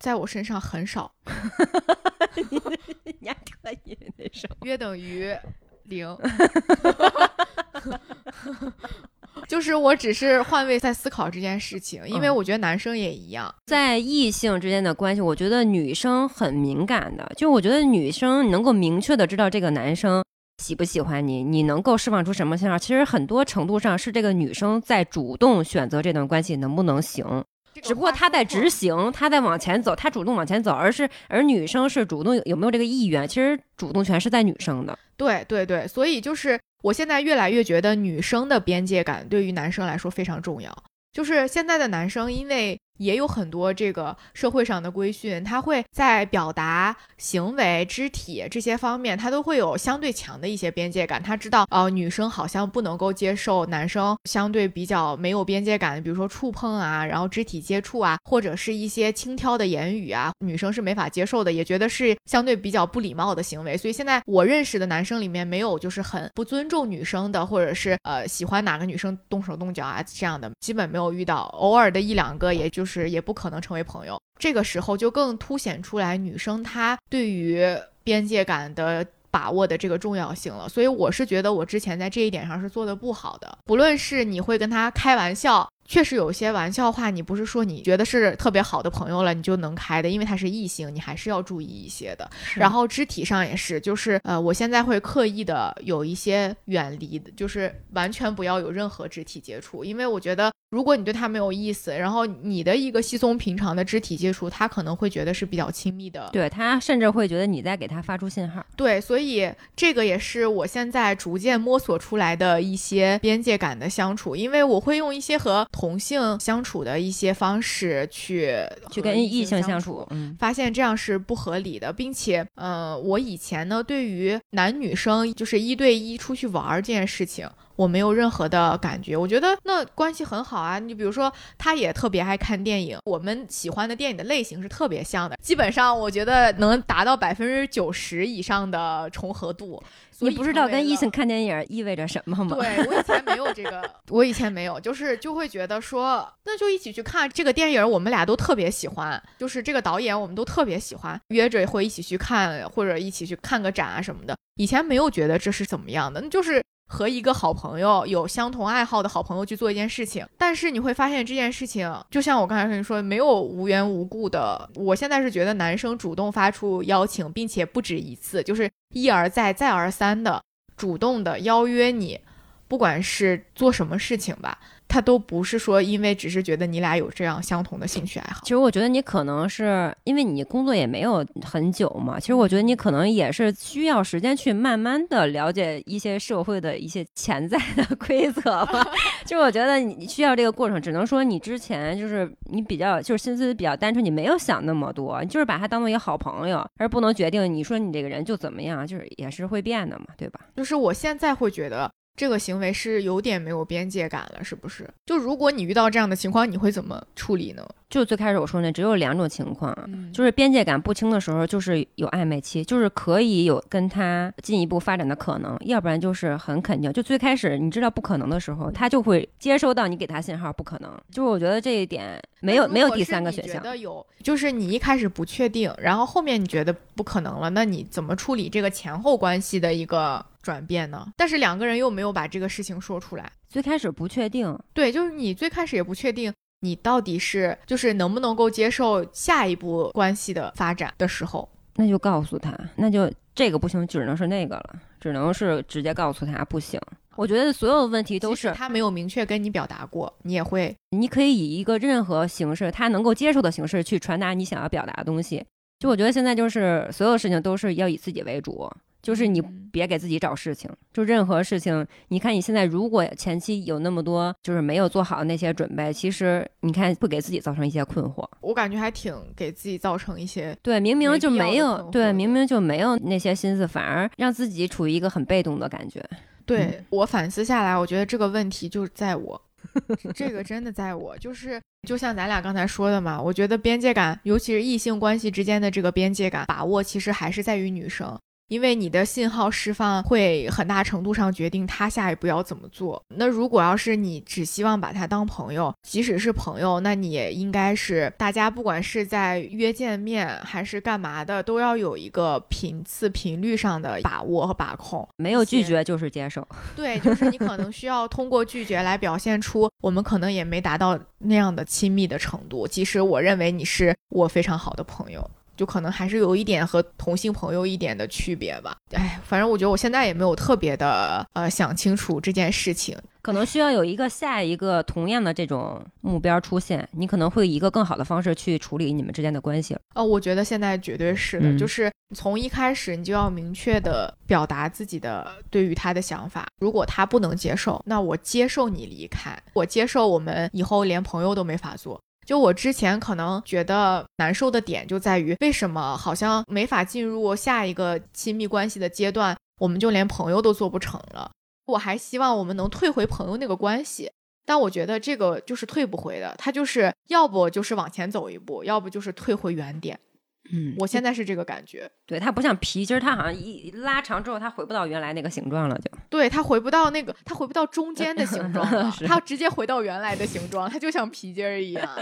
在我身上很少，<laughs> 你还可以那什么？约等于零。<laughs> 就是我只是换位在思考这件事情，因为嗯我觉得男生也一样。在异性之间的关系，我觉得女生很敏感的，就我觉得女生能够明确的知道这个男生喜不喜欢你，你能够释放出什么信号，其实很多程度上是这个女生在主动选择这段关系能不能行。只不过他在执行，他在往前走，他主动往前走，而是而女生是主动有有没有这个意愿，其实主动权是在女生的。对对对，所以就是我现在越来越觉得女生的边界感对于男生来说非常重要。就是现在的男生，因为也有很多这个社会上的规训，他会在表达、行为、肢体这些方面，他都会有相对强的一些边界感。他知道，呃，女生好像不能够接受男生相对比较没有边界感，比如说触碰啊，然后肢体接触啊，或者是一些轻佻的言语啊，女生是没法接受的，也觉得是相对比较不礼貌的行为。所以现在我认识的男生里面，没有就是很不尊重女生的，或者是呃喜欢哪个女生动手动脚啊这样的，基本没有遇到。偶尔的一两个，也就是是也不可能成为朋友。这个时候就更凸显出来女生她对于边界感的。把握的这个重要性了，所以我是觉得我之前在这一点上是做的不好的。不论是你会跟他开玩笑，确实有些玩笑话，你不是说你觉得是特别好的朋友了，你就能开的，因为他是异性，你还是要注意一些的。然后肢体上也是，就是呃，我现在会刻意的有一些远离的，就是完全不要有任何肢体接触，因为我觉得如果你对他没有意思，然后你的一个稀松平常的肢体接触，他可能会觉得是比较亲密的。对他甚至会觉得你在给他发出信号。对，所以这个也是我现在逐渐摸索出来的一些边界感的相处，因为我会用一些和同性相处的一些方式去去跟异性相处，嗯，发现这样是不合理的，并且，呃，我以前呢，对于男女生就是一对一出去玩这件事情。我没有任何的感觉，我觉得那关系很好啊。你比如说，他也特别爱看电影，我们喜欢的电影的类型是特别像的，基本上我觉得能达到百分之九十以上的重合度。你不知道跟异性看电影意味着什么吗？对我以前没有这个，<laughs> 我以前没有，就是就会觉得说，那就一起去看这个电影，我们俩都特别喜欢，就是这个导演我们都特别喜欢，约着会一起去看，或者一起去看个展啊什么的。以前没有觉得这是怎么样的，那就是。和一个好朋友有相同爱好的好朋友去做一件事情，但是你会发现这件事情，就像我刚才跟你说，没有无缘无故的。我现在是觉得男生主动发出邀请，并且不止一次，就是一而再、再而三的主动的邀约你，不管是做什么事情吧。他都不是说，因为只是觉得你俩有这样相同的兴趣爱好。其实我觉得你可能是因为你工作也没有很久嘛。其实我觉得你可能也是需要时间去慢慢的了解一些社会的一些潜在的规则吧。<laughs> 就是我觉得你需要这个过程，只能说你之前就是你比较就是心思比较单纯，你没有想那么多，你就是把他当做一个好朋友，而不能决定你说你这个人就怎么样，就是也是会变的嘛，对吧？就是我现在会觉得。这个行为是有点没有边界感了，是不是？就如果你遇到这样的情况，你会怎么处理呢？就最开始我说那只有两种情况，就是边界感不清的时候，就是有暧昧期，就是可以有跟他进一步发展的可能；要不然就是很肯定，就最开始你知道不可能的时候，他就会接收到你给他信号不可能。就是我觉得这一点没有没有第三个选项。觉得有，就是你一开始不确定，然后后面你觉得不可能了，那你怎么处理这个前后关系的一个？转变呢？但是两个人又没有把这个事情说出来。最开始不确定，对，就是你最开始也不确定，你到底是就是能不能够接受下一步关系的发展的时候，那就告诉他，那就这个不行，只能是那个了，只能是直接告诉他不行。我觉得所有的问题都是他没有明确跟你表达过，你也会，你可以以一个任何形式他能够接受的形式去传达你想要表达的东西。就我觉得现在就是所有事情都是要以自己为主。就是你别给自己找事情，就任何事情，你看你现在如果前期有那么多就是没有做好那些准备，其实你看会给自己造成一些困惑。我感觉还挺给自己造成一些对，明明就没有对，明明就没有那些心思，反而让自己处于一个很被动的感觉。对我反思下来，我觉得这个问题就是在我，<laughs> 这个真的在我，就是就像咱俩刚才说的嘛，我觉得边界感，尤其是异性关系之间的这个边界感把握，其实还是在于女生。因为你的信号释放会很大程度上决定他下一步要怎么做。那如果要是你只希望把他当朋友，即使是朋友，那你也应该是大家不管是在约见面还是干嘛的，都要有一个频次、频率上的把握和把控。没有拒绝就是接受。对，就是你可能需要通过拒绝来表现出我们可能也没达到那样的亲密的程度。即使我认为你是我非常好的朋友。就可能还是有一点和同性朋友一点的区别吧。哎，反正我觉得我现在也没有特别的呃想清楚这件事情，可能需要有一个下一个同样的这种目标出现，你可能会以一个更好的方式去处理你们之间的关系。哦，我觉得现在绝对是的，就是从一开始你就要明确的表达自己的对于他的想法。如果他不能接受，那我接受你离开，我接受我们以后连朋友都没法做。就我之前可能觉得难受的点就在于，为什么好像没法进入下一个亲密关系的阶段，我们就连朋友都做不成了。我还希望我们能退回朋友那个关系，但我觉得这个就是退不回的，他就是要不就是往前走一步，要不就是退回原点。嗯，我现在是这个感觉，对它不像皮筋儿，它好像一拉长之后，它回不到原来那个形状了，就对它回不到那个，它回不到中间的形状了，<laughs> 它直接回到原来的形状，它就像皮筋儿一样。<laughs>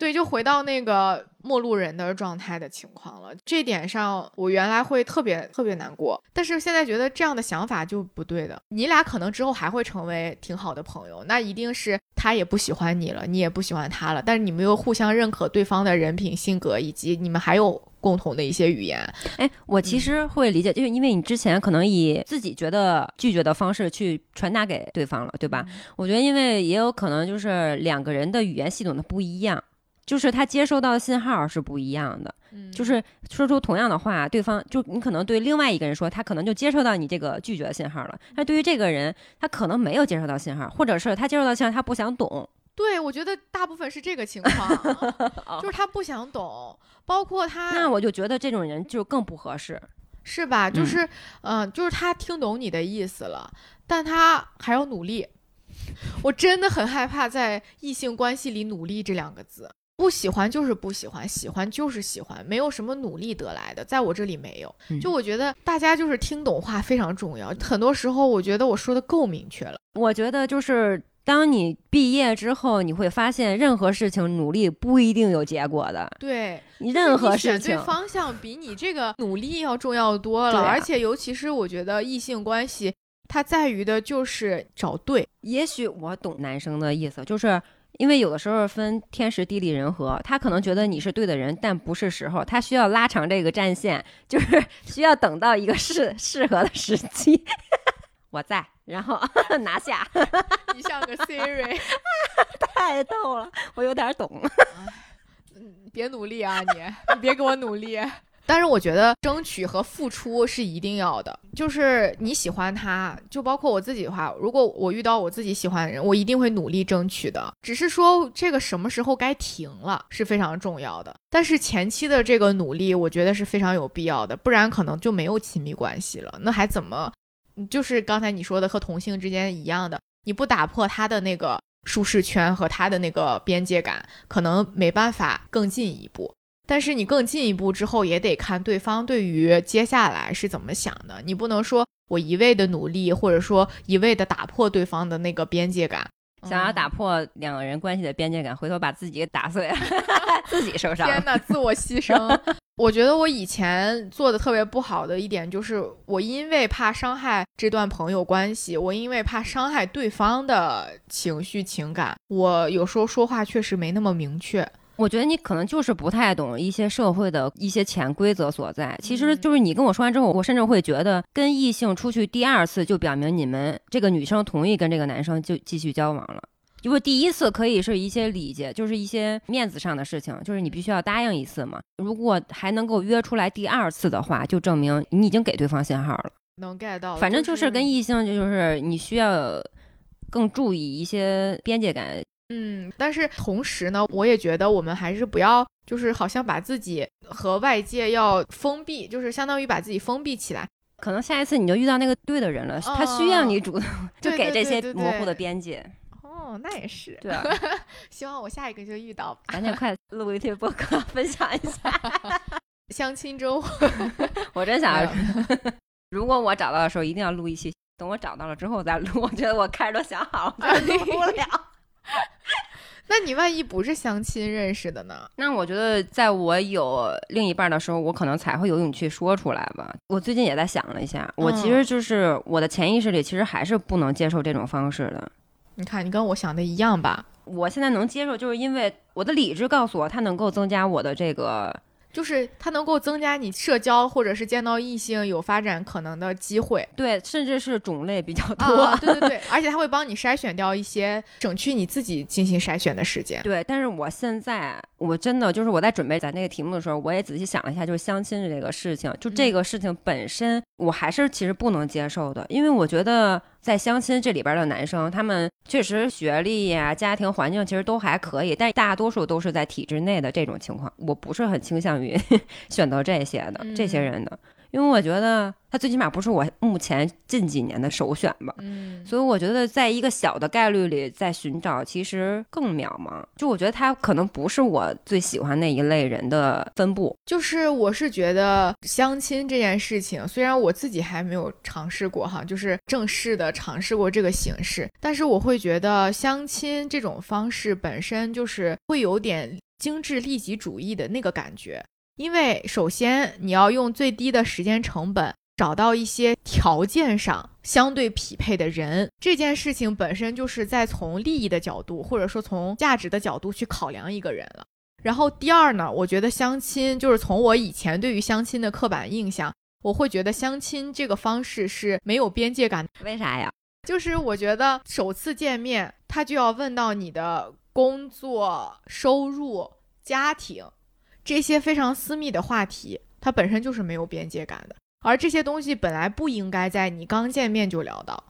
对，就回到那个陌路人的状态的情况了。这点上，我原来会特别特别难过，但是现在觉得这样的想法就不对的。你俩可能之后还会成为挺好的朋友，那一定是他也不喜欢你了，你也不喜欢他了，但是你们又互相认可对方的人品、性格，以及你们还有共同的一些语言。哎，我其实会理解，就是因为你之前可能以自己觉得拒绝的方式去传达给对方了，对吧？我觉得，因为也有可能就是两个人的语言系统的不一样，就是他接收到的信号是不一样的。嗯就是说出同样的话，对方就你可能对另外一个人说，他可能就接收到你这个拒绝的信号了。但对于这个人，他可能没有接收到信号，或者是他接收到信号，他不想懂。对，我觉得大部分是这个情况，<laughs> 就是他不想懂，包括他，那我就觉得这种人就更不合适。是吧？就嗯是，嗯、就是他听懂你的意思了，但他还要努力。<laughs> 我真的很害怕在异性关系里“努力”这两个字。不喜欢就是不喜欢，喜欢就是喜欢，没有什么努力得来的，在我这里没有。嗯就我觉得大家就是听懂话非常重要，很多时候我觉得我说的够明确了。我觉得就是当你毕业之后，你会发现任何事情努力不一定有结果的。对，你任何选事情对，方向比你这个努力要重要多了，啊而且尤其是我觉得异性关系，它在于的就是找对。也许我懂男生的意思，就是因为有的时候分天时地利人和，他可能觉得你是对的人，但不是时候，他需要拉长这个战线，就是 <laughs> 需要等到一个适适合的时机。<laughs> 我在，然后 <laughs> 拿下，你像个 Siri，太逗了，我有点懂。别努力啊你，你别给我努力。但是我觉得争取和付出是一定要的，就是你喜欢他，就包括我自己的话，如果我遇到我自己喜欢的人，我一定会努力争取的。只是说这个什么时候该停了是非常重要的。但是前期的这个努力，我觉得是非常有必要的，不然可能就没有亲密关系了。那还怎么？就是刚才你说的和同性之间一样的，你不打破他的那个舒适圈和他的那个边界感，可能没办法更进一步。但是你更进一步之后，也得看对方对于接下来是怎么想的。你不能说我一味的努力，或者说一味的打破对方的那个边界感。想要打嗯破两个人关系的边界感，回头把自己给打碎了，<laughs> 自己受伤了。天呐，自我牺牲。<laughs> 我觉得我以前做的特别不好的一点就是，我因为怕伤害这段朋友关系，我因为怕伤害对方的情绪情感，我有时候说话确实没那么明确。我觉得你可能就是不太懂一些社会的一些潜规则所在。其实嗯就是你跟我说完之后，我甚至会觉得跟异性出去第二次，就表明你们这个女生同意跟这个男生就继续交往了。因为第一次可以是一些礼节，就是一些面子上的事情，就是你必须要答应一次嘛。如果还能够约出来第二次的话，就证明你已经给对方信号了。能 get 到，反正就是跟异性，就是你需要更注意一些边界感。嗯，但是同时呢，我也觉得我们还是不要，就是好像把自己和外界要封闭，就是相当于把自己封闭起来。可能下一次你就遇到那个对的人了，他需要你主动，就给这些模糊的对边界。哦，那也是。对啊，<laughs> 希望我下一个就遇到吧。咱得快录一期播客分享一下。<laughs> 相亲周，<laughs> 我真想要，如果我找到的时候，一定要录一期。等我找到了之后再录，我觉得我开始都想好了，录不了。<laughs> 那你万一不是相亲认识的呢？那我觉得，在我有另一半的时候，我可能才会有勇气说出来吧。我最近也在想了一下，我其实就是我的潜意识里，其实还是不能接受这种方式的。你看，你跟我想的一样吧？我现在能接受，就是因为我的理智告诉我，它能够增加我的这个就是它能够增加你社交或者是见到异性有发展可能的机会。对，甚至是种类比较多。啊，对对对，<laughs> 而且它会帮你筛选掉一些，省去你自己进行筛选的时间。对，但是我现在我真的就是我在准备咱那个题目的时候，我也仔细想了一下，就是相亲这个事情，就这嗯个事情本身，我还是其实不能接受的，因为我觉得在相亲这里边的男生，他们确实学历呀、家庭环境其实都还可以，但大多数都是在体制内的这种情况，我不是很倾向于 <laughs> 选择这些的、这些嗯人的。因为我觉得它最起码不是我目前近几年的首选吧。嗯，所以我觉得，在一个小的概率里在寻找，其实更渺茫。就我觉得它可能不是我最喜欢那一类人的分布。就是我是觉得相亲这件事情，虽然我自己还没有尝试过哈，就是正式的尝试过这个形式，但是我会觉得相亲这种方式本身就是会有点精致利己主义的那个感觉。因为首先你要用最低的时间成本找到一些条件上相对匹配的人，这件事情本身就是在从利益的角度，或者说从价值的角度去考量一个人了。然后第二呢，我觉得相亲就是从我以前对于相亲的刻板印象，我会觉得相亲这个方式是没有边界感。为啥呀？就是我觉得首次见面，他就要问到你的工作、收入、家庭。这些非常私密的话题，它本身就是没有边界感的，而这些东西本来不应该在你刚见面就聊到。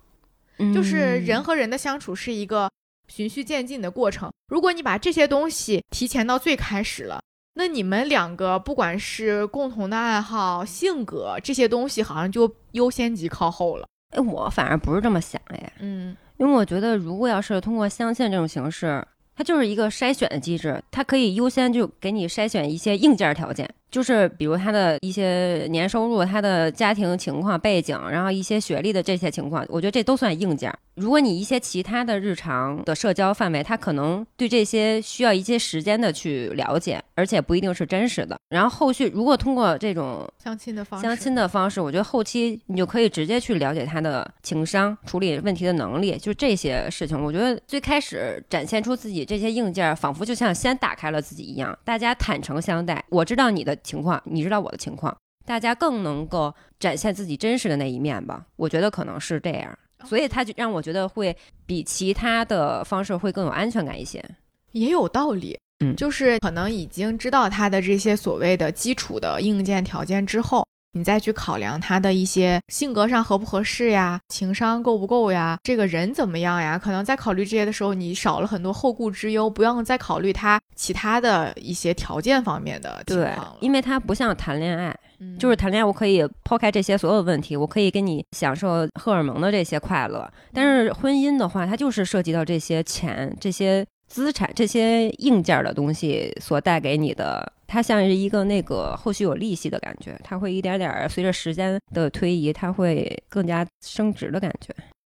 就是人和人的相处是一个循序渐进的过程。如果你把这些东西提前到最开始了，那你们两个不管是共同的爱好、性格这些东西，好像就优先级靠后了。哎，我反而不是这么想哎，嗯，因为我觉得如果要是通过相亲这种形式。它就是一个筛选的机制，它可以优先就给你筛选一些硬件条件。就是比如他的一些年收入、他的家庭情况背景，然后一些学历的这些情况，我觉得这都算硬件。如果你一些其他的日常的社交范围，他可能对这些需要一些时间的去了解，而且不一定是真实的。然后后续如果通过这种相亲的方式，相亲的方式，我觉得后期你就可以直接去了解他的情商、处理问题的能力，就这些事情。我觉得最开始展现出自己这些硬件，仿佛就像先打开了自己一样，大家坦诚相待。我知道你的。情况，你知道我的情况，大家更能够展现自己真实的那一面吧？我觉得可能是这样，所以他就让我觉得会比其他的方式会更有安全感一些，也有道理。嗯，就是可能已经知道他的这些所谓的基础的硬件条件之后。你再去考量他的一些性格上合不合适呀，情商够不够呀，这个人怎么样呀？可能在考虑这些的时候，你少了很多后顾之忧，不用再考虑他其他的一些条件方面的情况了。因为他不像谈恋爱，嗯，就是谈恋爱，我可以抛开这些所有问题，我可以跟你享受荷尔蒙的这些快乐。但是婚姻的话，它就是涉及到这些钱、这些资产、这些硬件的东西所带给你的。它像是一个那个后续有利息的感觉，它会一点点随着时间的推移，它会更加升值的感觉。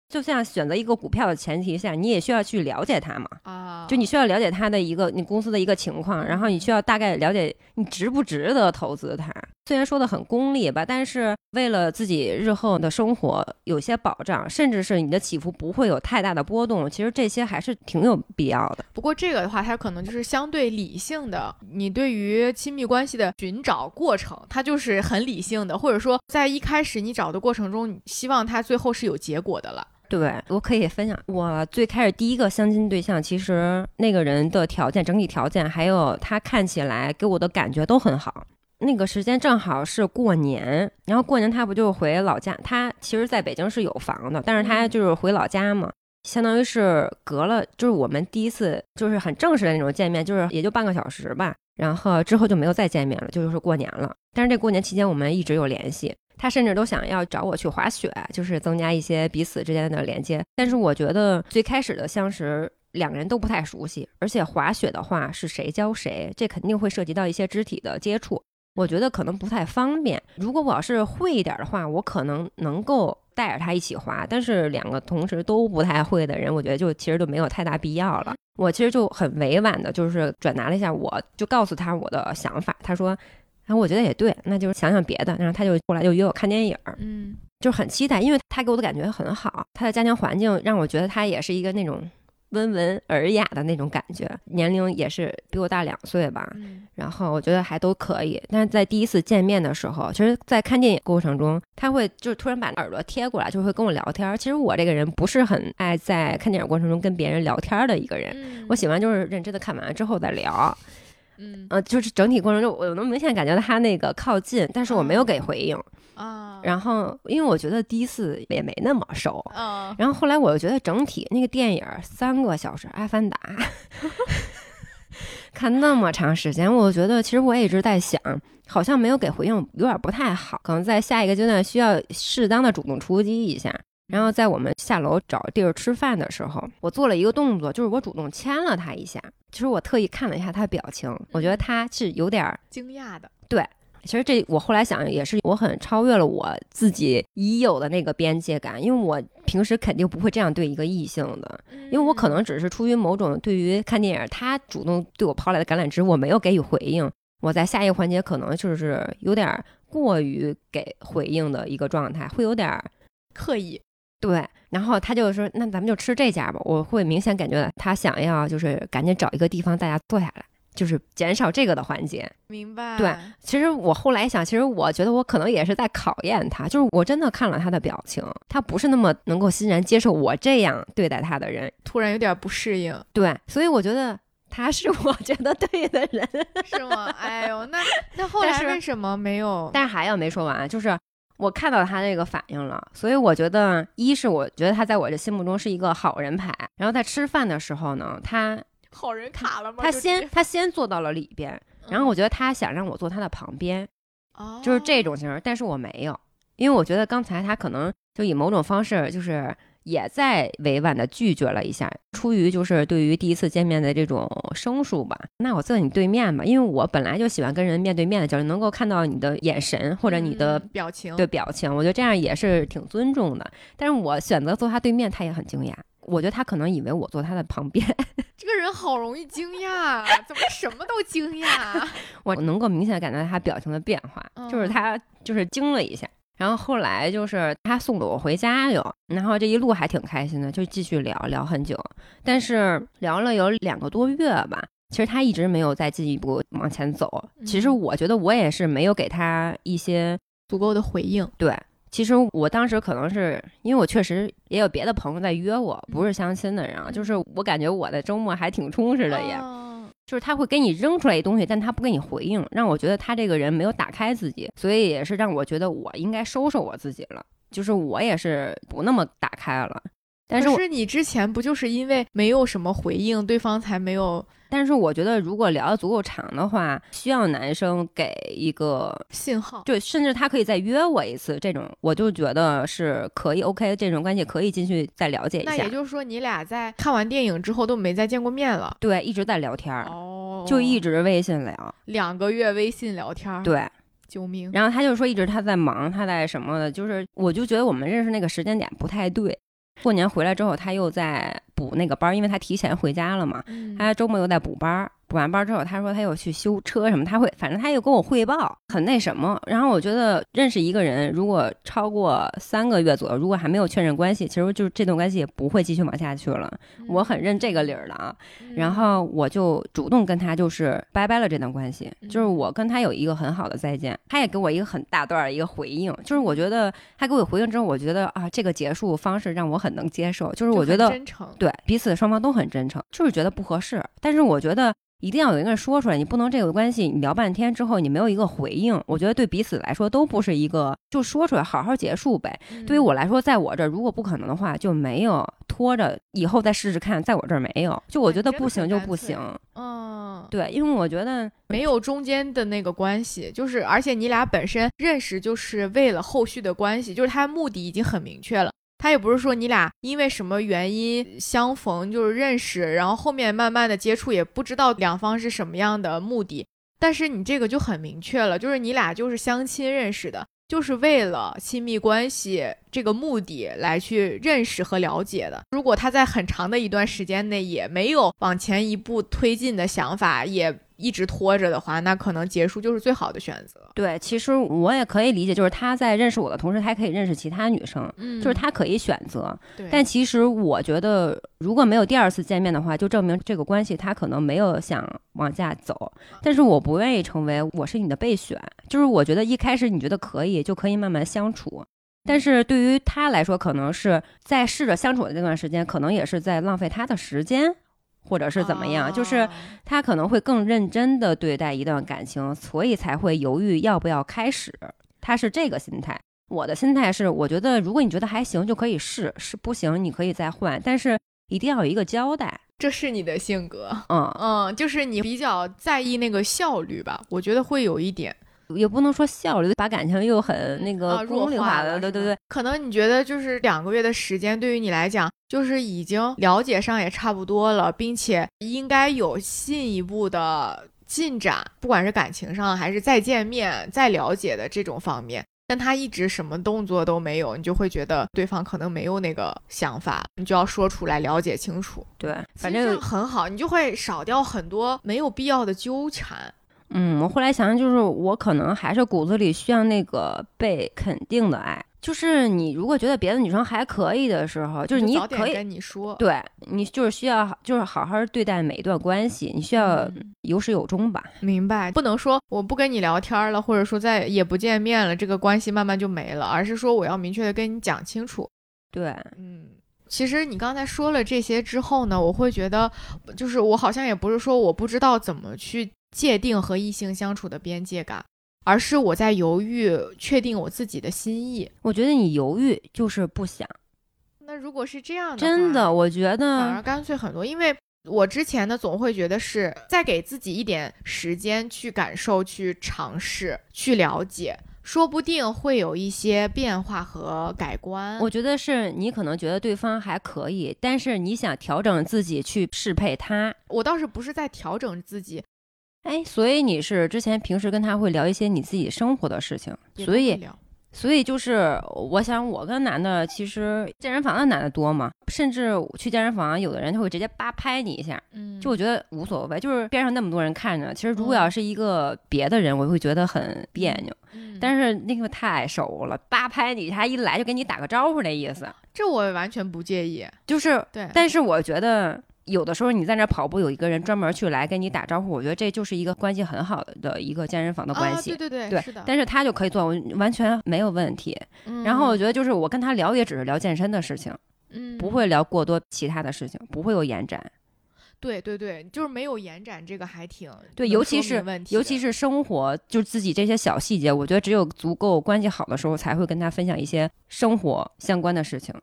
就像选择一个股票的前提下，你也需要去了解它嘛。啊，就你需要了解它的一个你公司的一个情况，然后你需要大概了解你值不值得投资它。虽然说的很功利吧，但是为了自己日后的生活有些保障，甚至是你的起伏不会有太大的波动，其实这些还是挺有必要的。不过这个的话，它可能就是相对理性的，你对于亲密关系的寻找过程，它就是很理性的，或者说在一开始你找的过程中，你希望它最后是有结果的了。对，我可以分享，我最开始第一个相亲对象，其实那个人的条件、整体条件，还有他看起来给我的感觉都很好。那个时间正好是过年，然后过年他不就回老家？他其实在北京是有房的，但是他就是回老家嘛，相当于是隔了，就是我们第一次就是很正式的那种见面，就是也就半个小时吧，然后之后就没有再见面了，就是过年了。但是这过年期间我们一直有联系。他甚至都想要找我去滑雪，就是增加一些彼此之间的连接。但是我觉得最开始的相识，两个人都不太熟悉，而且滑雪的话是谁教谁，这肯定会涉及到一些肢体的接触。我觉得可能不太方便。如果我要是会一点的话，我可能能够带着他一起滑。但是两个同时都不太会的人，我觉得就其实就没有太大必要了。我其实就很委婉的，就是转达了一下，我就告诉他我的想法。他说。然后我觉得也对，那就是想想别的。然后他就后来就约我看电影，嗯，就是很期待，因为他给我的感觉很好，他的家庭环境让我觉得他也是一个那种温文尔雅的那种感觉，年龄也是比我大两岁吧。然后我觉得还都可以。但是在第一次见面的时候，其实，在看电影过程中，他会就突然把耳朵贴过来，就会跟我聊天。其实我这个人不是很爱在看电影过程中跟别人聊天的一个人，我喜欢就是认真的看完了之后再聊。嗯呃，就是整体过程中，我能明显感觉到他那个靠近，但是我没有给回应啊。然后，因为我觉得第一次也没那么熟啊。然后后来我又觉得整体那个电影三个小时，《阿凡达》看那么长时间，我觉得其实我也一直在想，好像没有给回应，有点不太好。可能在下一个阶段需要适当的主动出击一下。然后在我们下楼找地儿吃饭的时候，我做了一个动作，就是我主动牵了他一下。其实我特意看了一下他的表情，我觉得他是有点儿惊讶的，对。其实这我后来想也是，我很超越了我自己已有的那个边界感，因为我平时肯定不会这样对一个异性的，因为我可能只是出于某种对于看电影他主动对我抛来的橄榄枝，我没有给予回应，我在下一个环节可能就是有点过于给回应的一个状态，会有点刻意。对，然后他就说：“那咱们就吃这家吧。”我会明显感觉到他想要就是赶紧找一个地方大家坐下来。就是减少这个的环节，明白？对，其实我后来想，其实我觉得我可能也是在考验他，就是我真的看了他的表情，他不是那么能够欣然接受我这样对待他的人，突然有点不适应。对，所以我觉得他是我觉得对的人，是吗？哎呦，那那后 <laughs> 来为什么没有？但是还要没说完，就是我看到他那个反应了，所以我觉得一是我觉得他在我这心目中是一个好人牌，然后在吃饭的时候呢，他。好人卡了吗？他先他先坐到了里边，然后我觉得他想让我坐他的旁边，就是这种型。但是我没有，因为我觉得刚才他可能就以某种方式，就是也在委婉的拒绝了一下，出于就是对于第一次见面的这种生疏吧。那我坐你对面吧，因为我本来就喜欢跟人面对面的交流，能够看到你的眼神或者你的表情，对表情，我觉得这样也是挺尊重的。但是我选择坐他对面，他也很惊讶。我觉得他可能以为我坐他的旁边。<laughs> 这个人好容易惊讶，怎么什么都惊讶？<laughs> 我能够明显感到他表情的变化，就是他就是惊了一下。然后后来就是他送了我回家又，然后这一路还挺开心的，就继续聊聊很久。但是聊了有两个多月吧，其实他一直没有再进一步往前走。其实我觉得我也是没有给他一些足够的回应。对。其实我当时可能是因为我确实也有别的朋友在约我，不是相亲的人啊，就是我感觉我的周末还挺充实的，也就是他会给你扔出来一东西，但他不给你回应，让我觉得他这个人没有打开自己，所以也是让我觉得我应该收收我自己了，就是我也是不那么打开了。但是你之前不就是因为没有什么回应，对方才没有？但是我觉得，如果聊得足够长的话，需要男生给一个信号，对，甚至他可以再约我一次，这种我就觉得是可以 OK，这种关系可以进去再了解一下。那也就是说，你俩在看完电影之后都没再见过面了？对，一直在聊天儿，哦，就一直微信聊，两个月微信聊天，对，救命！然后他就说一直他在忙，他在什么的，就是我就觉得我们认识那个时间点不太对。过年回来之后，他又在补那个班，因为他提前回家了嘛，他周末又在补班。补完班之后，他说他又去修车什么，他会反正他又跟我汇报，很那什么。然后我觉得认识一个人，如果超过三个月左右，如果还没有确认关系，其实就是这段关系也不会继续往下去了。我很认这个理儿的啊。然后我就主动跟他就是拜拜了这段关系，就是我跟他有一个很好的再见，他也给我一个很大段的一个回应，就是我觉得他给我回应之后，我觉得啊这个结束方式让我很能接受，就是我觉得真诚，对彼此双方都很真诚，就是觉得不合适，但是我觉得。一定要有一个人说出来，你不能这个关系你聊半天之后你没有一个回应，我觉得对彼此来说都不是一个，就说出来好好结束呗。对于我来说，在我这儿如果不可能的话，就没有拖着以后再试试看，在我这儿没有，就我觉得不行就不行。嗯，对，因为我觉得没有中间的那个关系，就是而且你俩本身认识就是为了后续的关系，就是他目的已经很明确了。他也不是说你俩因为什么原因相逢就是认识，然后后面慢慢的接触，也不知道两方是什么样的目的。但是你这个就很明确了，就是你俩就是相亲认识的，就是为了亲密关系这个目的来去认识和了解的。如果他在很长的一段时间内也没有往前一步推进的想法，也。一直拖着的话，那可能结束就是最好的选择。对，其实我也可以理解，就是他在认识我的同时，他可以认识其他女生，嗯，就是他可以选择。但其实我觉得，如果没有第二次见面的话，就证明这个关系他可能没有想往下走。但是我不愿意成为我是你的备选，就是我觉得一开始你觉得可以，就可以慢慢相处。但是对于他来说，可能是在试着相处的这段时间，可能也是在浪费他的时间。或者是怎么样，就是他可能会更认真的对待一段感情，所以才会犹豫要不要开始。他是这个心态。我的心态是，我觉得如果你觉得还行，就可以试；是不行，你可以再换。但是一定要有一个交代。这是你的性格。嗯，嗯，就是你比较在意那个效率吧？我觉得会有一点也不能说效率，把感情又很那啊个功利化的，对对对，。可能你觉得就是两个月的时间，对于你来讲，就是已经了解上也差不多了，并且应该有进一步的进展，不管是感情上还是再见面、再了解的这种方面。但他一直什么动作都没有，你就会觉得对方可能没有那个想法，你就要说出来，了解清楚。对，反正样很好，你就会少掉很多没有必要的纠缠。嗯，我后来想想，就是我可能还是骨子里需要那个被肯定的爱。就是你如果觉得别的女生还可以的时候，就是你可以跟你说，对你就是需要就是好好对待每一段关系，你需要嗯有始有终吧。明白，不能说我不跟你聊天了，或者说再也不见面了，这个关系慢慢就没了，而是说我要明确的跟你讲清楚。对，嗯，其实你刚才说了这些之后呢，我会觉得，就是我好像也不是说我不知道怎么去界定和异性相处的边界感，而是我在犹豫确定我自己的心意。我觉得你犹豫就是不想，那如果是这样的，真的，我觉得反而干脆很多，因为我之前呢总会觉得是再给自己一点时间去感受、去尝试、去了解，说不定会有一些变化和改观。我觉得是你可能觉得对方还可以，但是你想调整自己去适配他。我倒是不是在调整自己，哎，所以你是之前平时跟他会聊一些你自己生活的事情，所以所以就是，我想我跟男的其实健身房的男的多嘛，甚至去健身房，有的人他会直接叭拍你一下，嗯，就我觉得无所谓，就是边上那么多人看着，其实如果嗯要是一个别的人，我会觉得很别扭。嗯但是那个太熟了，叭拍你，他一来就给你打个招呼那意思，这我完全不介意。就是。对，但是我觉得有的时候你在那跑步，有一个人专门去来跟你打招呼，我觉得这就是一个关系很好的一个健身房的关系。啊、对对对，对是的。但是他就可以做，我完全没有问题。嗯然后我觉得就是我跟他聊也只是聊健身的事情，嗯，不会聊过多其他的事情，不会有延展。对对对，就是没有延展，这个还挺对，尤其是尤其是生活，就自己这些小细节，我觉得只有足够关系好的时候，才会跟他分享一些生活相关的事情。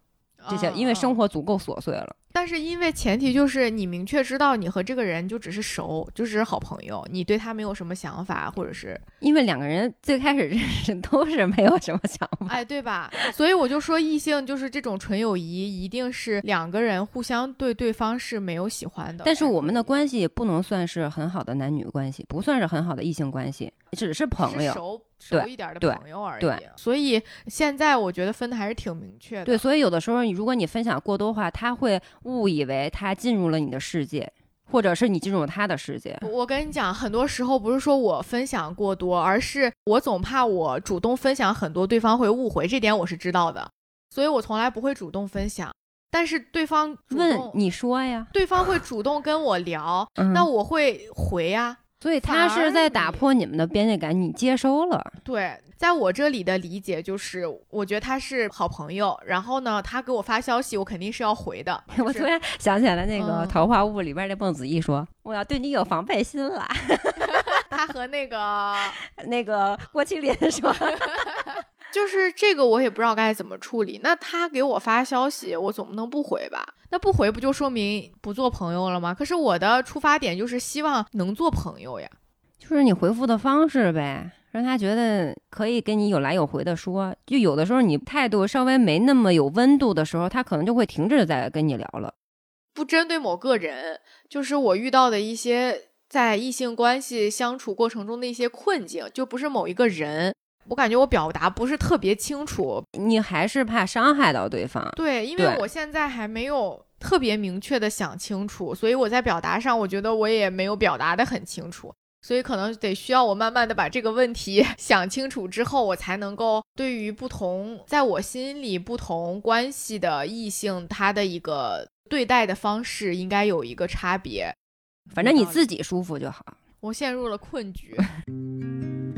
这些，因为生活。活足够琐碎了。但是因为前提就是你明确知道你和这个人就只是熟，就只是好朋友，你对他没有什么想法，或者是因为两个人最开始认识都是没有什么想法，哎，对吧？所以我就说异性就是这种纯友谊，一定是两个人互相对对方是没有喜欢的。但是我们的关系不能算是很好的男女关系，不算是很好的异性关系，只是朋友。熟熟一点的朋友而已。对所以现在我觉得分的还是挺明确的。对，所以有的时候，如果你分享过多的话，他会误以为他进入了你的世界，或者是你进入了他的世界。我跟你讲，很多时候不是说我分享过多，而是我总怕我主动分享很多，对方会误会，这点我是知道的，所以我从来不会主动分享。但是对方，问你说呀，对方会主动跟我聊，嗯，那我会回呀、所以他是在打破你们的边界感，你接收了。对，在我这里的理解就是，我觉得他是好朋友，然后呢，他给我发消息，我肯定是要回的。<laughs> 就是我突然想起来那个《嗯桃花坞》里边那孟子义说：“我要对你有防备心了。<laughs> 他和那个，<laughs> ”那个郭麒麟说就是这个，我也不知道该怎么处理。那他给我发消息，我总不能不回吧？那不回不就说明不做朋友了吗？可是我的出发点就是希望能做朋友呀。：“就是你回复的方式呗，让他觉得可以跟你有来有回的说。就有的时候你态度稍微没那么有温度的时候，他可能就会停止在跟你聊了。不针对某个人，就是我遇到的一些在异性关系相处过程中的一些困境，就不是某一个人。我感觉我表达不是特别清楚，你还是怕伤害到对方。对，因为我现在还没有特别明确的想清楚，所以我在表达上，我觉得我也没有表达的很清楚，所以可能得需要我慢慢的把这个问题 <laughs> 想清楚之后，我才能够对于不同在我心里不同关系的异性，他的一个对待的方式应该有一个差别。反正你自己舒服就好。我陷入了困局。<laughs>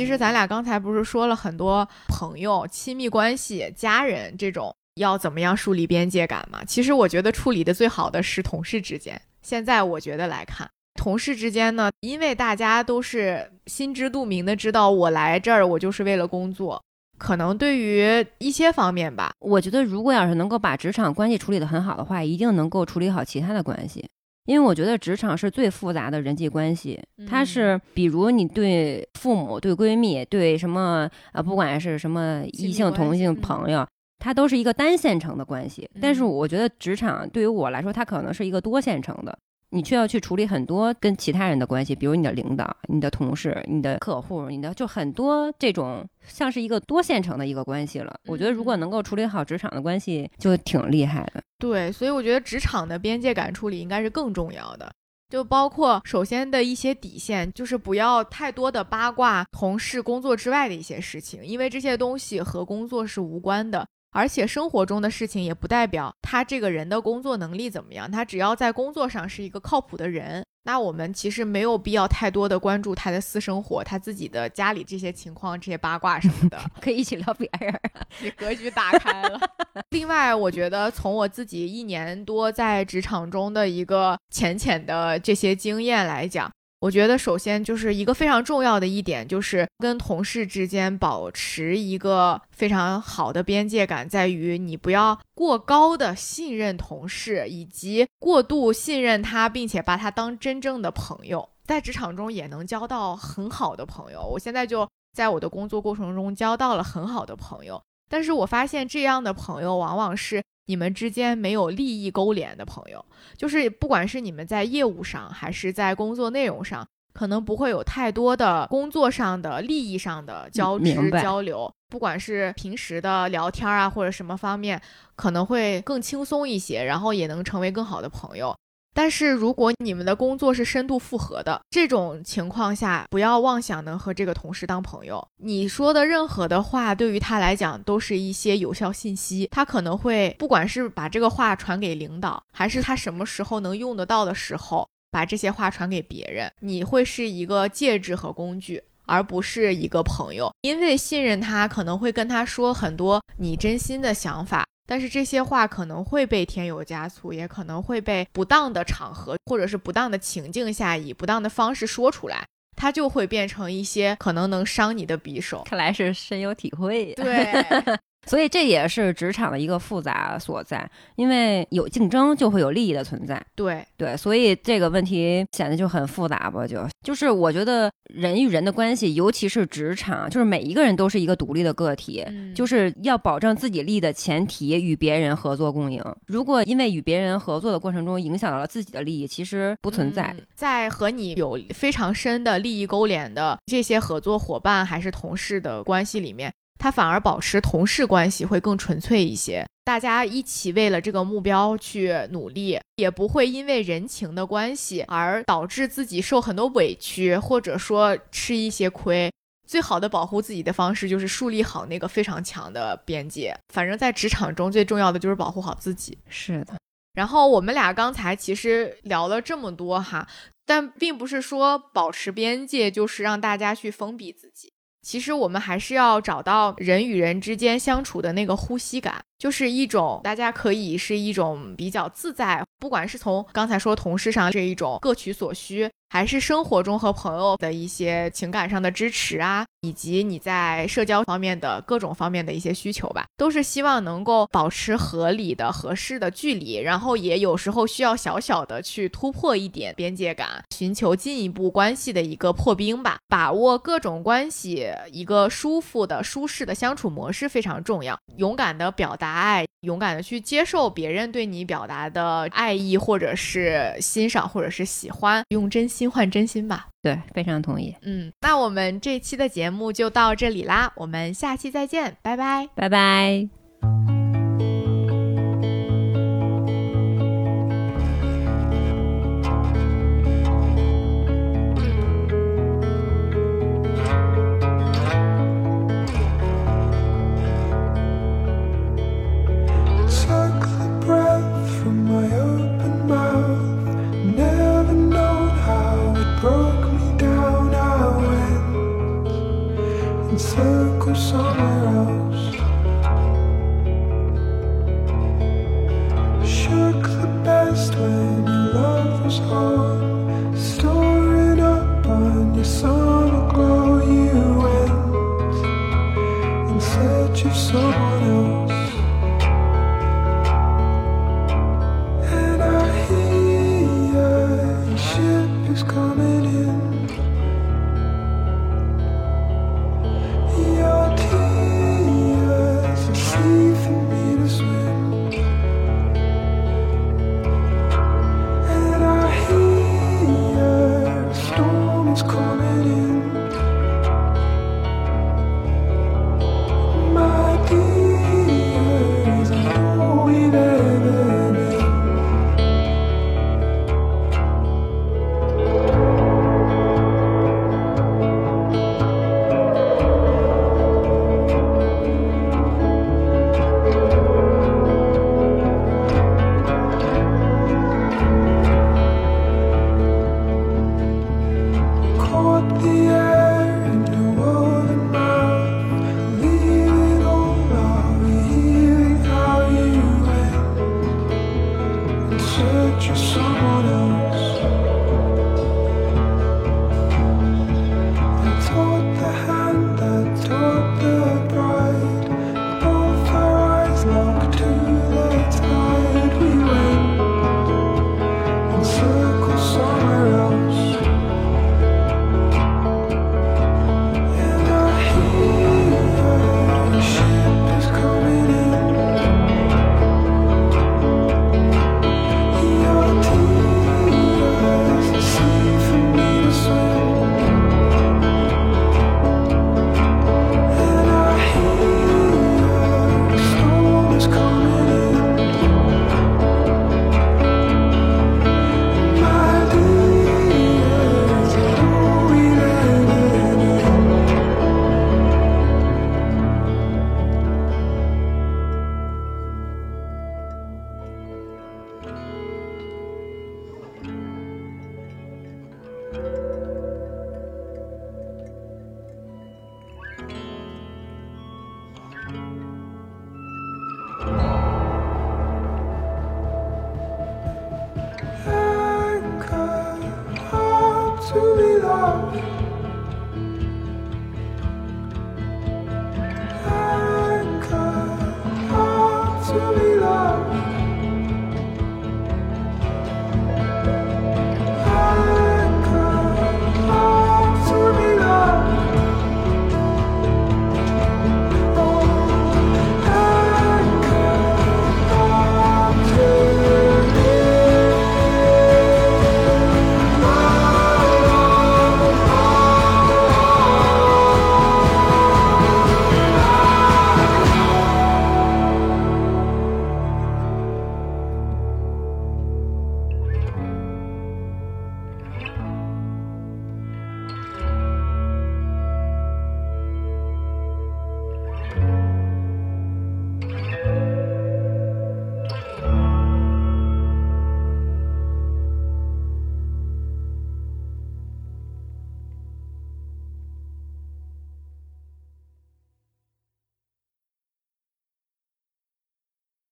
其实咱俩刚才不是说了很多朋友、亲密关系、家人这种要怎么样树立边界感嘛？其实我觉得处理的最好的是同事之间。现在我觉得来看，同事之间呢，因为大家都是心知肚明的知道我来这儿我就是为了工作，可能对于一些方面吧，我觉得如果要是能够把职场关系处理得很好的话，一定能够处理好其他的关系。因为我觉得职场是最复杂的人际关系，它是比如你对父母、对闺蜜、对什么啊，不管是什么异性、同性朋友，它都是一个单线程的关系。但是我觉得职场对于我来说，它可能是一个多线程的。你却要去处理很多跟其他人的关系，比如你的领导、你的同事、你的客户、你的就很多这种像是一个多线程的一个关系了。我觉得如果能够处理好职场的关系，就挺厉害的。对，所以我觉得职场的边界感处理应该是更重要的，就包括首先的一些底线，就是不要太多的八卦同事工作之外的一些事情，因为这些东西和工作是无关的。而且生活中的事情也不代表他这个人的工作能力怎么样，他只要在工作上是一个靠谱的人，那我们其实没有必要太多的关注他的私生活，他自己的家里这些情况、这些八卦什么的，<laughs> 可以一起聊别人，你 <laughs> 格局打开了。<laughs> 另外，我觉得从我自己一年多在职场中的一个浅浅的这些经验来讲。我觉得首先就是一个非常重要的一点，就是跟同事之间保持一个非常好的边界感，在于你不要过高的信任同事，以及过度信任他，并且把他当真正的朋友。在职场中也能交到很好的朋友，我现在就在我的工作过程中交到了很好的朋友，但是我发现这样的朋友往往是。你们之间没有利益勾连的朋友，就是不管是你们在业务上还是在工作内容上，可能不会有太多的工作上的利益上的交织交流。不管是平时的聊天啊，或者什么方面，可能会更轻松一些，然后也能成为更好的朋友。但是如果你们的工作是深度复合的这种情况下，不要妄想能和这个同事当朋友。你说的任何的话，对于他来讲都是一些有效信息。他可能会不管是把这个话传给领导，还是他什么时候能用得到的时候，把这些话传给别人。你会是一个介质和工具，而不是一个朋友。因为信任他，可能会跟他说很多你真心的想法。但是这些话可能会被添油加醋，也可能会被不当的场合或者是不当的情境下以不当的方式说出来，它就会变成一些可能能伤你的匕首。看来是深有体会。<laughs> 对。所以这也是职场的一个复杂所在，因为有竞争就会有利益的存在。对对，所以这个问题显得就很复杂吧？就就是我觉得人与人的关系，尤其是职场，就是每一个人都是一个独立的个体，就是要保证自己利益的前提，与别人合作共赢。如果因为与别人合作的过程中影响到了自己的利益，其实不存在。在和你有非常深的利益勾连的这些合作伙伴还是同事的关系里面。他反而保持同事关系会更纯粹一些，大家一起为了这个目标去努力，也不会因为人情的关系而导致自己受很多委屈，或者说吃一些亏。最好的保护自己的方式就是树立好那个非常强的边界。反正，在职场中最重要的就是保护好自己。是的。然后我们俩刚才其实聊了这么多哈，但并不是说保持边界就是让大家去封闭自己。其实我们还是要找到人与人之间相处的那个呼吸感，就是一种大家可以是一种比较自在，不管是从刚才说同事上这一种各取所需。还是生活中和朋友的一些情感上的支持啊，以及你在社交方面的各种方面的一些需求吧，都是希望能够保持合理的、合适的距离，然后也有时候需要小小的去突破一点边界感，寻求进一步关系的一个破冰吧。把握各种关系一个舒服的、舒适的相处模式非常重要。勇敢的表达爱，勇敢的去接受别人对你表达的爱意，或者是欣赏，或者是喜欢，用真心。换真心吧，对，非常同意。嗯，那我们这期的节目就到这里啦，我们下期再见，拜拜，拜拜。